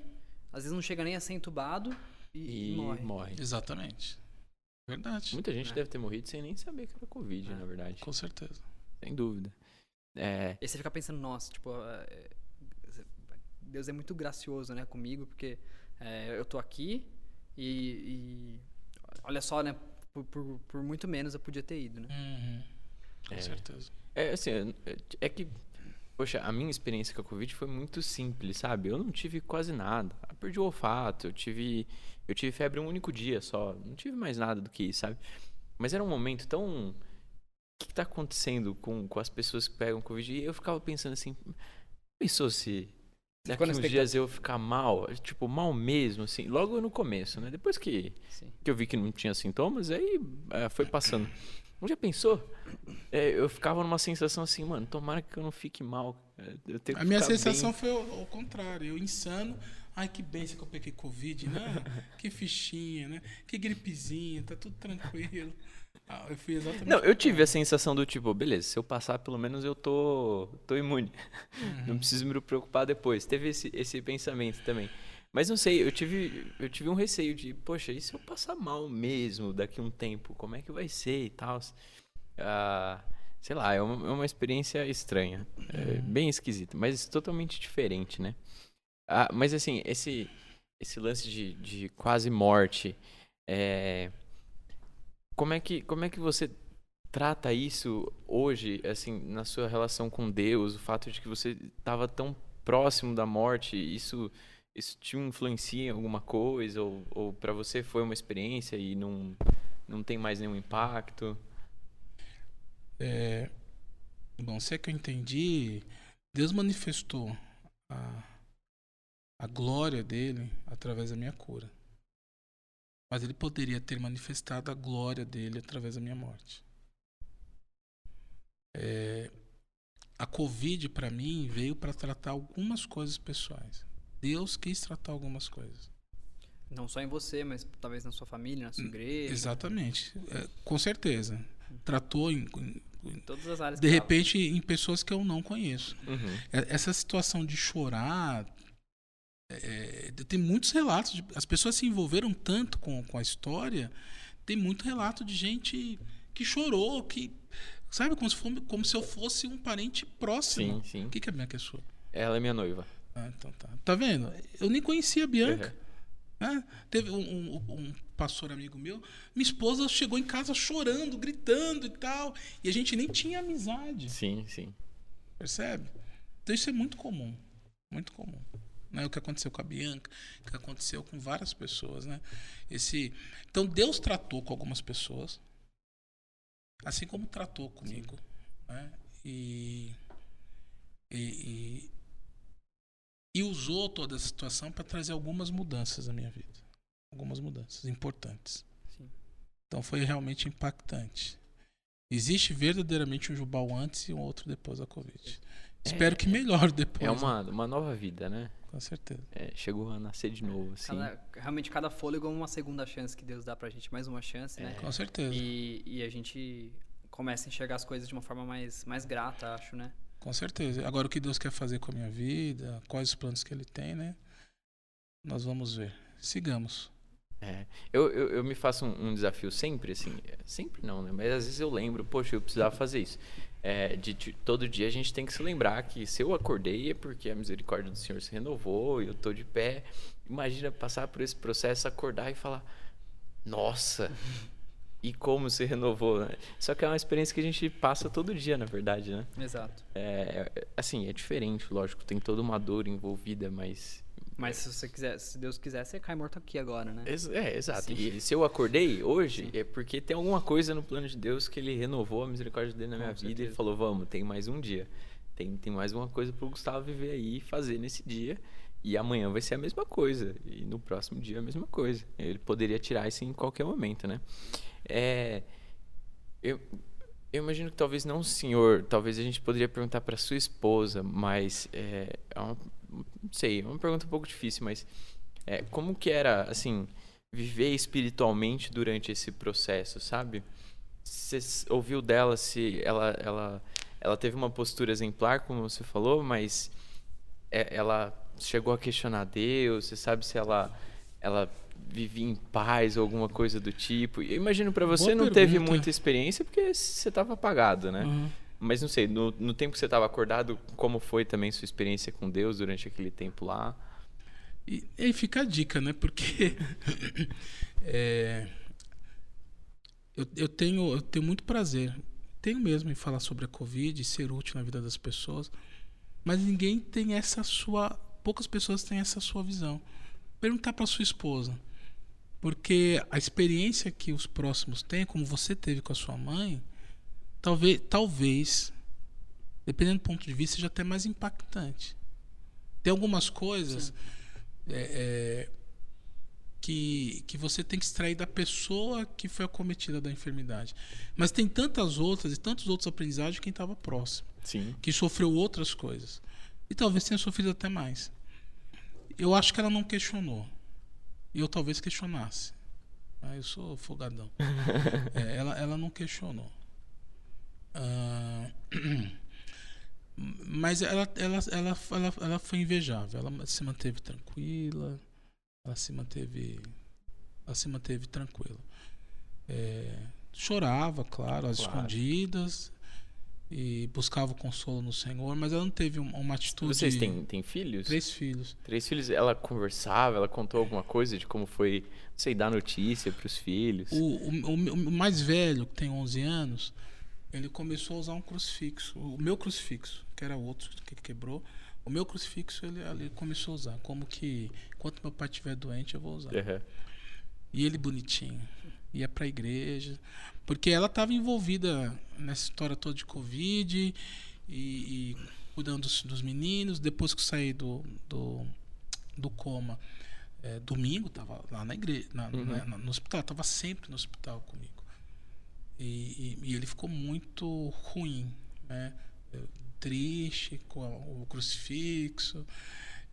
às vezes não chega nem a ser entubado e, e morre. morre. Exatamente. Verdade. Muita gente é. deve ter morrido sem nem saber que era Covid, é. na verdade. Com certeza. Sem dúvida. É... E você fica pensando, nossa, tipo, é, Deus é muito gracioso, né, comigo, porque é, eu tô aqui e, e olha só, né? Por, por, por, muito menos eu podia ter ido, né? Uhum. Com é. certeza. É assim, é, é que Poxa, a minha experiência com a Covid foi muito simples, sabe? Eu não tive quase nada. Eu perdi o olfato, eu tive, eu tive febre um único dia só. Não tive mais nada do que isso, sabe? Mas era um momento tão. O que, está acontecendo com, com as pessoas que pegam Covid? E eu ficava pensando assim: pensou se daqui uns dias eu ficar mal, tipo, mal mesmo, assim, logo no começo, né? Depois que, que eu vi que não tinha sintomas, aí é, foi passando. Já pensou? É, eu ficava numa sensação assim, mano, tomara que eu não fique mal. a minha sensação bem. foi o, contrário, eu insano. Ai, que benção que eu peguei Covid, né? que fichinha, né? Que gripezinha, tá tudo tranquilo. Ah, eu fui exatamente. Não, eu tive a sensação do tipo, beleza, se eu passar, pelo menos eu tô, tô imune. Uhum. Não preciso me preocupar depois. Teve esse, esse pensamento também. Mas não sei, eu tive, eu tive um receio de, poxa, e se eu passar mal mesmo daqui a um tempo? Como é que vai ser e tal? Ah, sei lá, é uma, é uma experiência estranha. É uhum. bem esquisita, mas totalmente diferente, né? Ah, mas assim, esse, esse lance de, de quase morte. É, como é que, como é que você trata isso hoje, assim, na sua relação com Deus, o fato de que você estava tão próximo da morte, isso isso te influencia em alguma coisa ou, ou para você foi uma experiência e não não tem mais nenhum impacto? É, bom, se é que eu entendi, Deus manifestou a, a glória dele através da minha cura. Mas ele poderia ter manifestado a glória dele através da minha morte. É, a Covid, para mim, veio para tratar algumas coisas pessoais. Deus quis tratar algumas coisas. Não só em você, mas talvez na sua família, na sua igreja. Exatamente. É, com certeza. Tratou em, em, em todas as áreas. De repente, em pessoas que eu não conheço. Uhum. É, essa situação de chorar, é, tem muitos relatos. De, as pessoas se envolveram tanto com, com a história. Tem muito relato de gente que chorou, que. Sabe, como se, for, como se eu fosse um parente próximo. Sim, sim. O que, que a Bianca é sua? Ela é minha noiva. Ah, então tá. Tá vendo? Eu nem conhecia a Bianca. Uhum. Né? Teve um, um, um, pastor amigo meu, minha esposa chegou em casa chorando, gritando e tal. E a gente nem tinha amizade. Sim, sim. Percebe? Então isso é muito comum. Muito comum né? O que aconteceu com a Bianca, o que aconteceu com várias pessoas, né? Esse, então Deus tratou com algumas pessoas. Assim como tratou comigo. Né? E, e, e, e usou toda essa situação para trazer algumas mudanças na minha vida. Algumas mudanças importantes. Sim. Então foi realmente impactante. Existe verdadeiramente um Jubal antes e um outro depois da Covid. Espero que melhore depois. É uma, uma nova vida, né? Com certeza. É, chegou a nascer de novo, assim. Cada- realmente, cada fôlego é uma segunda chance que Deus dá pra gente, mais uma chance, né? Com certeza. E, e a gente começa a enxergar as coisas de uma forma mais, mais grata, acho, né? Com certeza. Agora o que Deus quer fazer com a minha vida, quais os planos que ele tem, né? Nós vamos ver. Sigamos. É. Eu, eu, eu me faço um, um desafio sempre, assim. é, Sempre não, né? Mas às vezes eu lembro, poxa, eu precisava fazer isso. É, de, de- todo dia a gente tem que se lembrar que se eu acordei é porque a misericórdia do Senhor se renovou e eu tô de pé. Imagina passar por esse processo, acordar e falar: Nossa! E como se renovou, né? Só que é uma experiência que a gente passa todo dia, na verdade, né? Exato. É- assim, é diferente, lógico, tem toda uma dor envolvida, mas. Mas se você quiser, se Deus quiser, você cai morto aqui agora, né? É, exato. Sim. E se eu acordei hoje, é porque tem alguma coisa no plano de Deus que ele renovou a misericórdia dele na Com minha vida e falou: vamos, tem mais um dia. Tem, tem mais uma coisa pro Gustavo viver aí e fazer nesse dia. E amanhã vai ser a mesma coisa. E no próximo dia a mesma coisa. Ele poderia tirar isso em qualquer momento, né? É. Eu, eu imagino que talvez não o senhor, talvez a gente poderia perguntar para sua esposa, mas é, é uma, não sei, é uma pergunta um pouco difícil, mas é, como que era, assim, viver espiritualmente durante esse processo, sabe? Você ouviu dela se ela, ela, ela teve uma postura exemplar, como você falou, mas é- ela chegou a questionar Deus, você sabe se ela, ela vivia em paz ou alguma coisa do tipo? Eu imagino para você Boa não teve pergunta. muita experiência porque você estava apagado, né? Uhum. Mas não sei, no, no tempo que você estava acordado, como foi também sua experiência com Deus durante aquele tempo lá? E, aí fica a dica, né? Porque é, eu, eu, tenho, eu tenho muito prazer, tenho mesmo em falar sobre a Covid, ser útil na vida das pessoas, mas ninguém tem essa sua. Poucas pessoas têm essa sua visão. Perguntar para sua esposa. Porque a experiência que os próximos têm, como você teve com a sua mãe, talvez, talvez dependendo do ponto de vista, seja até mais impactante. Tem algumas coisas é, é, que, que você tem que extrair da pessoa que foi acometida da enfermidade. Mas tem tantas outras e tantos outros aprendizados de quem estava próximo, Sim. que sofreu outras coisas. E talvez tenha sofrido até mais. Eu acho que ela não questionou. E eu talvez questionasse. Ah, eu sou folgadão. É, ela, ela não questionou. Ah, mas ela, ela, ela, ela, ela foi invejável. Ela se manteve tranquila. Ela se manteve. Ela se manteve tranquila. É, chorava, claro, às Claro. escondidas. E buscava o consolo no Senhor, mas ela não teve um- uma atitude. Vocês têm, têm filhos? Três filhos. Três filhos, ela conversava, ela contou alguma coisa de como foi, não sei, dar notícia pros filhos. O, o, o- o mais velho, que tem 11 anos, ele começou a usar um crucifixo. O meu crucifixo, que era outro que quebrou. O meu crucifixo ele, ele começou a usar. Como que, enquanto meu pai estiver doente, eu vou usar. Aham. E ele bonitinho. Ia pra igreja. Porque ela estava envolvida nessa história toda de Covid e, e cuidando dos, dos meninos. Depois que eu saí do, do, do coma, é, domingo, tava lá na igreja, na- Uhum. na- no hospital, tava sempre no hospital comigo. E, e- e ele ficou muito ruim, né? Triste com o crucifixo,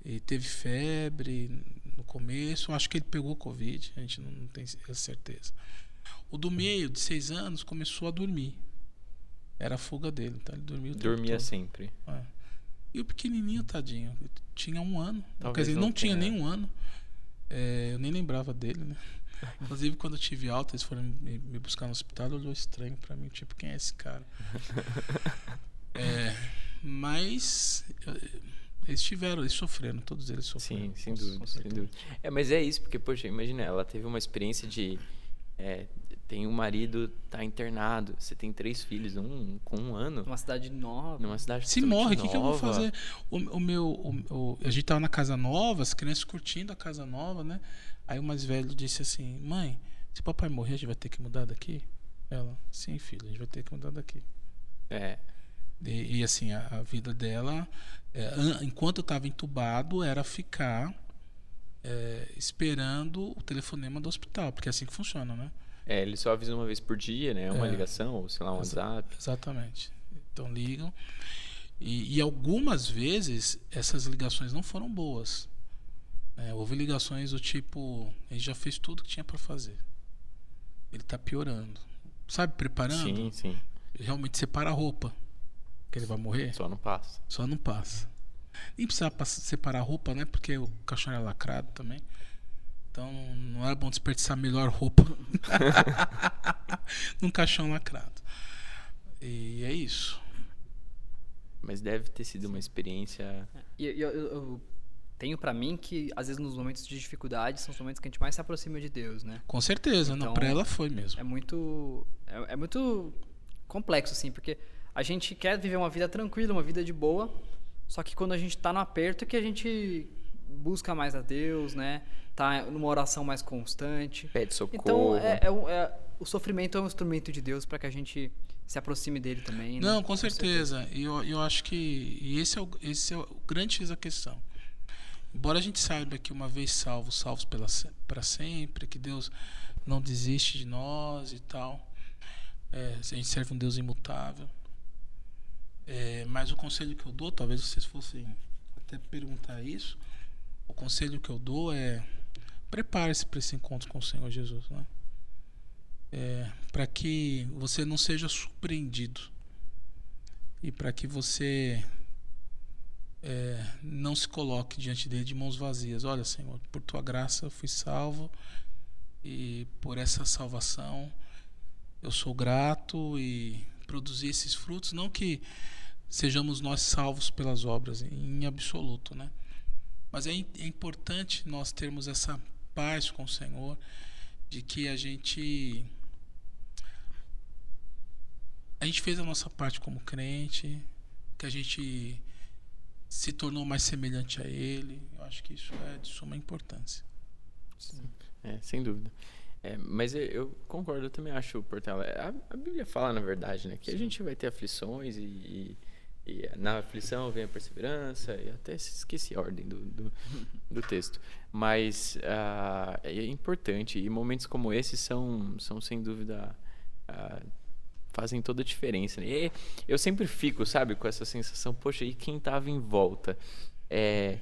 e teve febre no começo. Acho que ele pegou Covid, a gente não, não tem certeza. O do meio, de seis anos, começou a dormir. Era a fuga dele, então ele dormia Dormia todo. sempre. É. E o pequenininho, tadinho, tinha um ano. Talvez Quer dizer, não não, tinha nem um ano. É, eu nem lembrava dele, né? Inclusive, quando eu tive alta, eles foram me, me buscar no hospital, olhou estranho pra mim, tipo, quem é esse cara? É, mas eh, eles tiveram, eles sofreram, todos eles sofreram. Sim, sem dúvida, sem dúvida. É, mas é isso, porque, poxa, imagina, ela teve uma experiência de. é, tem um marido, tá internado, você tem três filhos, um com um ano, Numa cidade nova. numa cidade Se morre, o que, que eu vou fazer? O, o meu, o- o- a gente tava na casa nova, as crianças curtindo a casa nova, né? Aí o mais velho disse assim: Mãe, se papai morrer, a gente vai ter que mudar daqui? Ela, sim, filho, a gente vai ter que mudar daqui. É. E, e, assim, a, a, vida dela, é, enquanto eu estava entubado, era ficar é, esperando o telefonema do hospital, porque é assim que funciona, né? É, eles só avisam uma vez por dia, né? Uma É. ligação, ou sei lá, um Exa- WhatsApp. Exatamente. Então ligam. E, e algumas vezes essas ligações não foram boas. Né? houve ligações do tipo, ele já fez tudo que tinha para fazer. Ele tá piorando. Sabe, preparando? Sim, sim. Realmente separa a roupa. Que ele vai morrer. Só não passa. Só não passa. Nem precisava separar a roupa, né? Porque o caixão era lacrado também. Então não era bom desperdiçar a melhor roupa num caixão lacrado. E é isso. Mas deve ter sido uma experiência. E e eu, eu- eu tenho pra mim que, às vezes, nos momentos de dificuldade, são os momentos que a gente mais se aproxima de Deus, né? Com certeza. não, Então, pra ela foi mesmo. É muito. É, é muito complexo, assim, porque a gente quer viver uma vida tranquila, uma vida de boa, só que quando a gente tá no aperto é que a gente busca mais a Deus, né? Tá numa oração mais constante. Pede socorro. Então, é, é é- o sofrimento é um instrumento de Deus para que a gente se aproxime dele também. né? Não, com certeza. E eu, eu acho que e esse é, o, esse é o grande X da questão. Embora a gente saiba que uma vez salvos, salvos para sempre, que Deus não desiste de nós e tal. É, a gente serve um Deus imutável. É, mas o conselho que eu dou, talvez vocês fossem até perguntar isso. O conselho que eu dou é prepare-se para esse encontro com o Senhor Jesus, né? É, para que você não seja surpreendido e para que você é, não se coloque diante dele de mãos vazias. Olha, Senhor, por tua graça fui salvo e por essa salvação eu sou grato e produzi esses frutos. Não que sejamos nós salvos pelas obras, em absoluto, né? Mas é, é importante nós termos essa paz com o Senhor, de que a gente a gente fez a nossa parte como crente, que a gente se tornou mais semelhante a Ele. Eu acho que isso é de suma importância. É, sem dúvida. É, mas eu, concordo, eu também acho, Portela. A, a Bíblia fala, na verdade, né, que a gente vai ter aflições e, e, e na aflição vem a perseverança, e até se esqueci a ordem do, do, do texto. Mas ah, é importante, e momentos como esse são, são sem dúvida. ah, fazem toda a diferença. né? E eu sempre fico, sabe, com essa sensação, poxa, e quem estava em volta? É,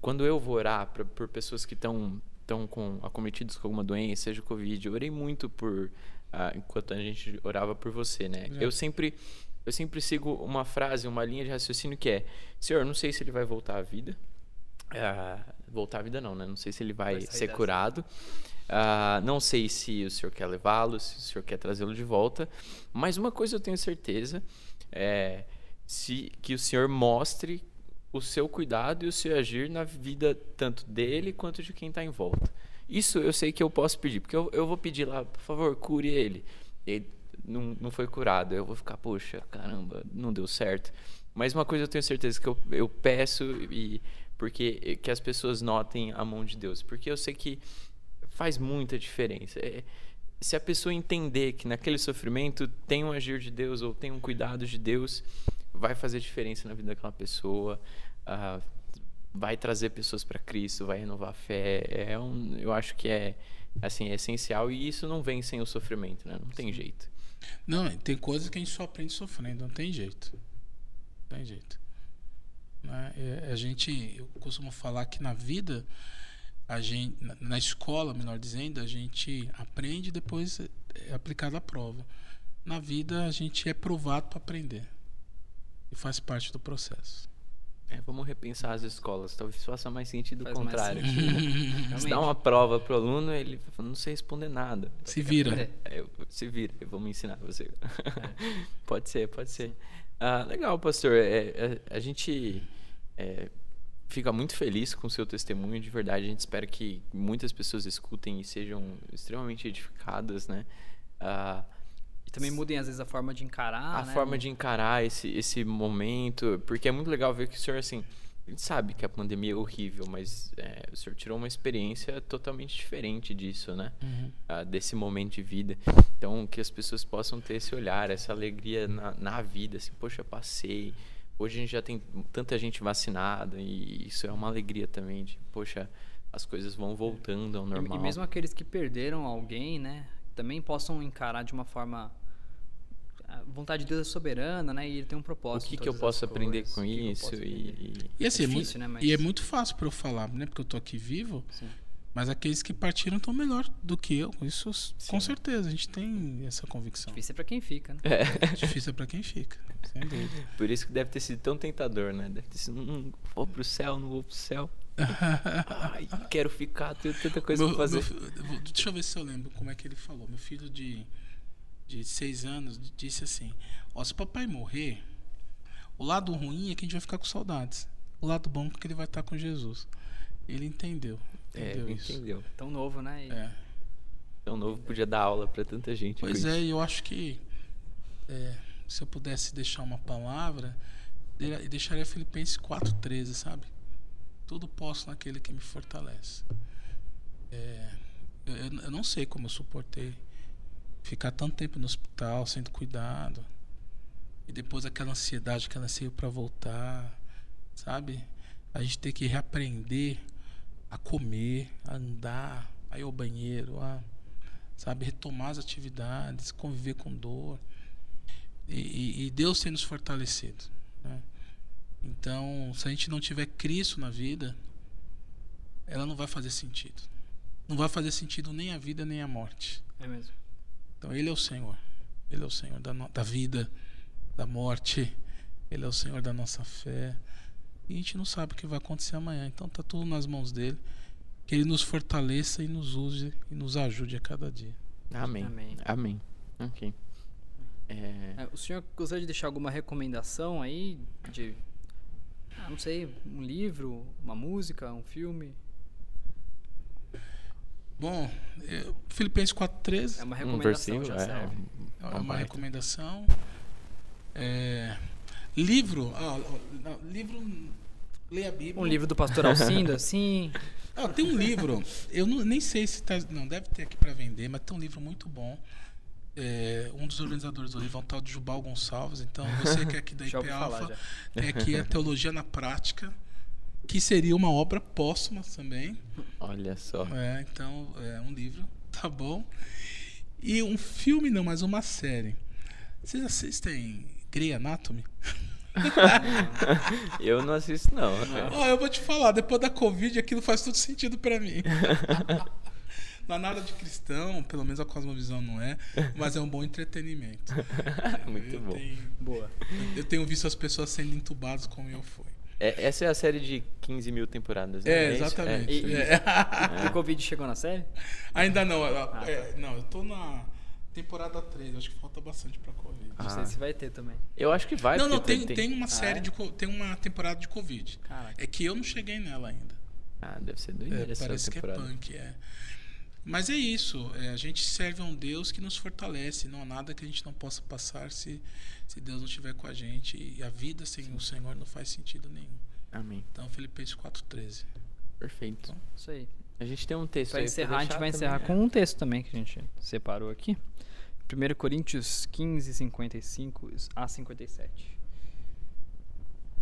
quando eu vou orar pra, por pessoas que estão estão com acometidos com alguma doença, seja Covid, eu orei muito por ah, enquanto a gente orava por você, né? É. Eu sempre eu sempre sigo uma frase, uma linha de raciocínio que é: Senhor, não sei se ele vai voltar à vida. Ah, voltar à vida não, né? Não sei se ele vai, Vai ser dessa. curado. Ah, não sei se o senhor quer levá-lo, se o senhor quer trazê-lo de volta. Mas uma coisa eu tenho certeza é se, que o senhor mostre o seu cuidado e o seu agir na vida tanto dele quanto de quem está em volta. Isso eu sei que eu posso pedir, porque eu, eu vou pedir lá, por favor, cure ele. Ele não, não foi curado. Eu vou ficar, poxa, caramba, não deu certo. Mas uma coisa eu tenho certeza que eu, eu peço e porque que as pessoas notem a mão de Deus, porque eu sei que faz muita diferença. É, se a pessoa entender que naquele sofrimento tem um agir de Deus ou tem um cuidado de Deus, vai fazer diferença na vida daquela pessoa, ah, vai trazer pessoas para Cristo, vai renovar a fé. É um, eu acho que é assim é essencial e isso não vem sem o sofrimento, né? Não tem jeito. Não, tem coisas que a gente só aprende sofrendo, não tem jeito. Não tem jeito. Né? É, a gente, eu costumo falar que na vida, a gente, na, na escola, melhor dizendo, a gente aprende e depois é, é aplicado à prova. Na vida, a gente é provado para aprender. E faz parte do processo. É, vamos repensar as escolas, talvez faça mais sentido o Faz mais contrário. sentido. Se dá uma prova pro aluno, ele fala, não sei responder nada. Se vira. É. É, eu- se vira, eu vou me ensinar você. pode ser, pode ser. Ah, legal, pastor. É, é, a gente é, fica muito feliz com o seu testemunho, de verdade. A gente espera que muitas pessoas escutem e sejam extremamente edificadas, né? Ah, E também mudem, às vezes, a forma de encarar. a né? forma de encarar esse, esse momento, porque é muito legal ver que o senhor, assim, A gente sabe que a pandemia é horrível, mas é, o senhor tirou uma experiência totalmente diferente disso, né? Uhum. Ah, desse momento de vida. Então, que as pessoas possam ter esse olhar, essa alegria na, na vida, assim, poxa, passei. Hoje a gente já tem tanta gente vacinada e isso é uma alegria também de, poxa, as coisas vão voltando ao E- normal. E mesmo aqueles que perderam alguém, né? Também possam encarar de uma forma. A vontade de Deus é soberana, né? E ele tem um o propósito. que, em que eu posso aprender coisas, com o que que isso? aprender. E, E assim, é, difícil, muito, né, mas- e é muito fácil para eu falar, né? Porque eu tô aqui vivo, Sim. Mas aqueles que partiram estão melhor do que eu. Isso com Sim. certeza, a gente tem essa convicção. Difícil é pra quem fica, né? Difícil é para quem fica, sem dúvida. Por isso que deve ter sido tão tentador, né? Deve ter sido, hum, vou pro céu, não vou pro céu. Ai, quero ficar, tenho tanta coisa Meu- pra fazer. meu deixa eu ver se eu lembro como é que ele falou. Meu filho de, de seis anos disse assim: Ó, se papai morrer, o lado ruim é que a gente vai ficar com saudades. O lado bom é que ele vai estar com Jesus. Ele entendeu. É, Entendeu isso? entendeu. Tão novo, né? E- É. Tão novo, podia dar aula pra tanta gente. Pois é, e eu acho que é, se eu pudesse deixar uma palavra, de- deixaria Filipenses 4,13, sabe? Tudo posso naquele que me fortalece. É, eu, eu- não sei como eu suportei ficar tanto tempo no hospital, sendo cuidado. E depois aquela ansiedade, aquela anseio para voltar, sabe? A gente tem que reaprender a comer, a andar, a ir ao banheiro, a sabe, retomar as atividades, conviver com dor. E, e- Deus tem nos fortalecido. né? Então, se a gente não tiver Cristo na vida, ela não vai fazer sentido. Não vai fazer sentido nem a vida nem a morte. É mesmo. Então, Ele é o Senhor. Ele é o Senhor da, da vida, da morte. Ele é o Senhor da nossa fé. E a gente não sabe o que vai acontecer amanhã. Então, tá tudo nas mãos dele. Que Ele nos fortaleça e nos use e nos ajude a cada dia. Amém. Amém. Amém. Ok. É, É, o senhor gostaria de deixar alguma recomendação aí de. Ah, não sei, um livro, uma música, um filme? Bom, é, Filipenses 4,13 É uma um recomendação, versículo, já é, serve. é uma uma recomendação. É, livro, ah, livro, leia a Bíblia. Um livro do pastor Alcindo, assim. Ah, tem um livro, eu não- nem sei se tá, não deve ter aqui para vender, mas tem um livro muito bom. É, um dos organizadores do livro é um tal de Jubal Gonçalves. Então, você que é aqui da IP já. tem aqui a Teologia na Prática, que seria uma obra póstuma também. olha só. É, então, é um livro, tá bom. E um filme não, mas uma série. Vocês assistem Grey Anatomy? Eu não assisto, não. Ó, eu vou te falar, depois da Covid aquilo faz todo sentido pra mim. Não é nada de cristão, pelo menos a Cosmovisão não é, mas é um bom entretenimento. Muito eu bom. Tenho, Boa. eu tenho visto as pessoas sendo entubadas como eu fui. É, essa é a série de 15 mil temporadas, né? É, isso? exatamente. É, E- É. O Covid chegou na série? Ainda não, é, tá. é, não, eu tô na temporada 3, acho que falta bastante pra Covid. Não Ah. sei se vai ter também. Eu acho que vai. não, não, porque tem, tem uma série é? de. Tem uma temporada de Covid. Caraca. É que eu não cheguei nela ainda. Ah, deve ser É, doideira essa parece que é punk, é. Mas é isso, é, a gente serve a um Deus que nos fortalece, não há nada que a gente não possa passar se, se Deus não estiver com a gente. E a vida sem o Senhor não faz sentido nenhum. Amém. Então, Filipenses 4,13. Perfeito. Isso aí. A gente tem um texto Pra aí encerrar, a gente vai também, encerrar né? com um texto também que a gente separou aqui. 1 Coríntios 15, 55 a 57.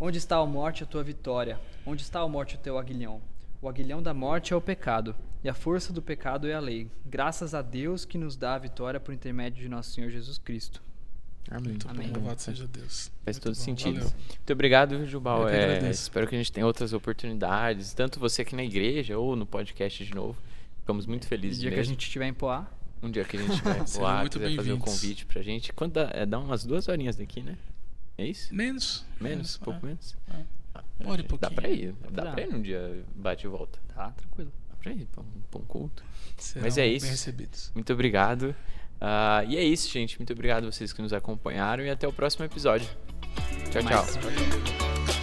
Onde está a morte, a tua vitória? Onde está a morte, o teu aguilhão? O aguilhão da morte é o pecado, e a força do pecado é a lei. Graças a Deus que nos dá a vitória por intermédio de nosso Senhor Jesus Cristo. Amém. Muito Amém. bom, louvado seja Deus. Faz Muito todo bom, sentido. valeu. Muito obrigado, Jubal. Eu que É, espero que a gente tenha outras oportunidades, tanto você aqui na igreja ou no podcast de novo. Ficamos muito felizes dia que a mesmo. gente estiver em Poá, Um dia que a gente vai voar, muito quiser fazer o bem-vindos. convite pra gente. Quando dá, é, dá umas duas horinhas daqui, né? É isso? Menos. Menos? Um pouco é. menos? é. Ah, Uma hora e Dá pouquinho. pra ir. Dá Dá. pra ir num dia bate e volta. tá tranquilo. Dá pra ir pra um, pra um culto. Serão Mas é isso. Recebidos. Muito obrigado. Ah, e é isso, gente. Muito obrigado a vocês que nos acompanharam e até o próximo episódio. Tchau, tchau. mais. Valeu.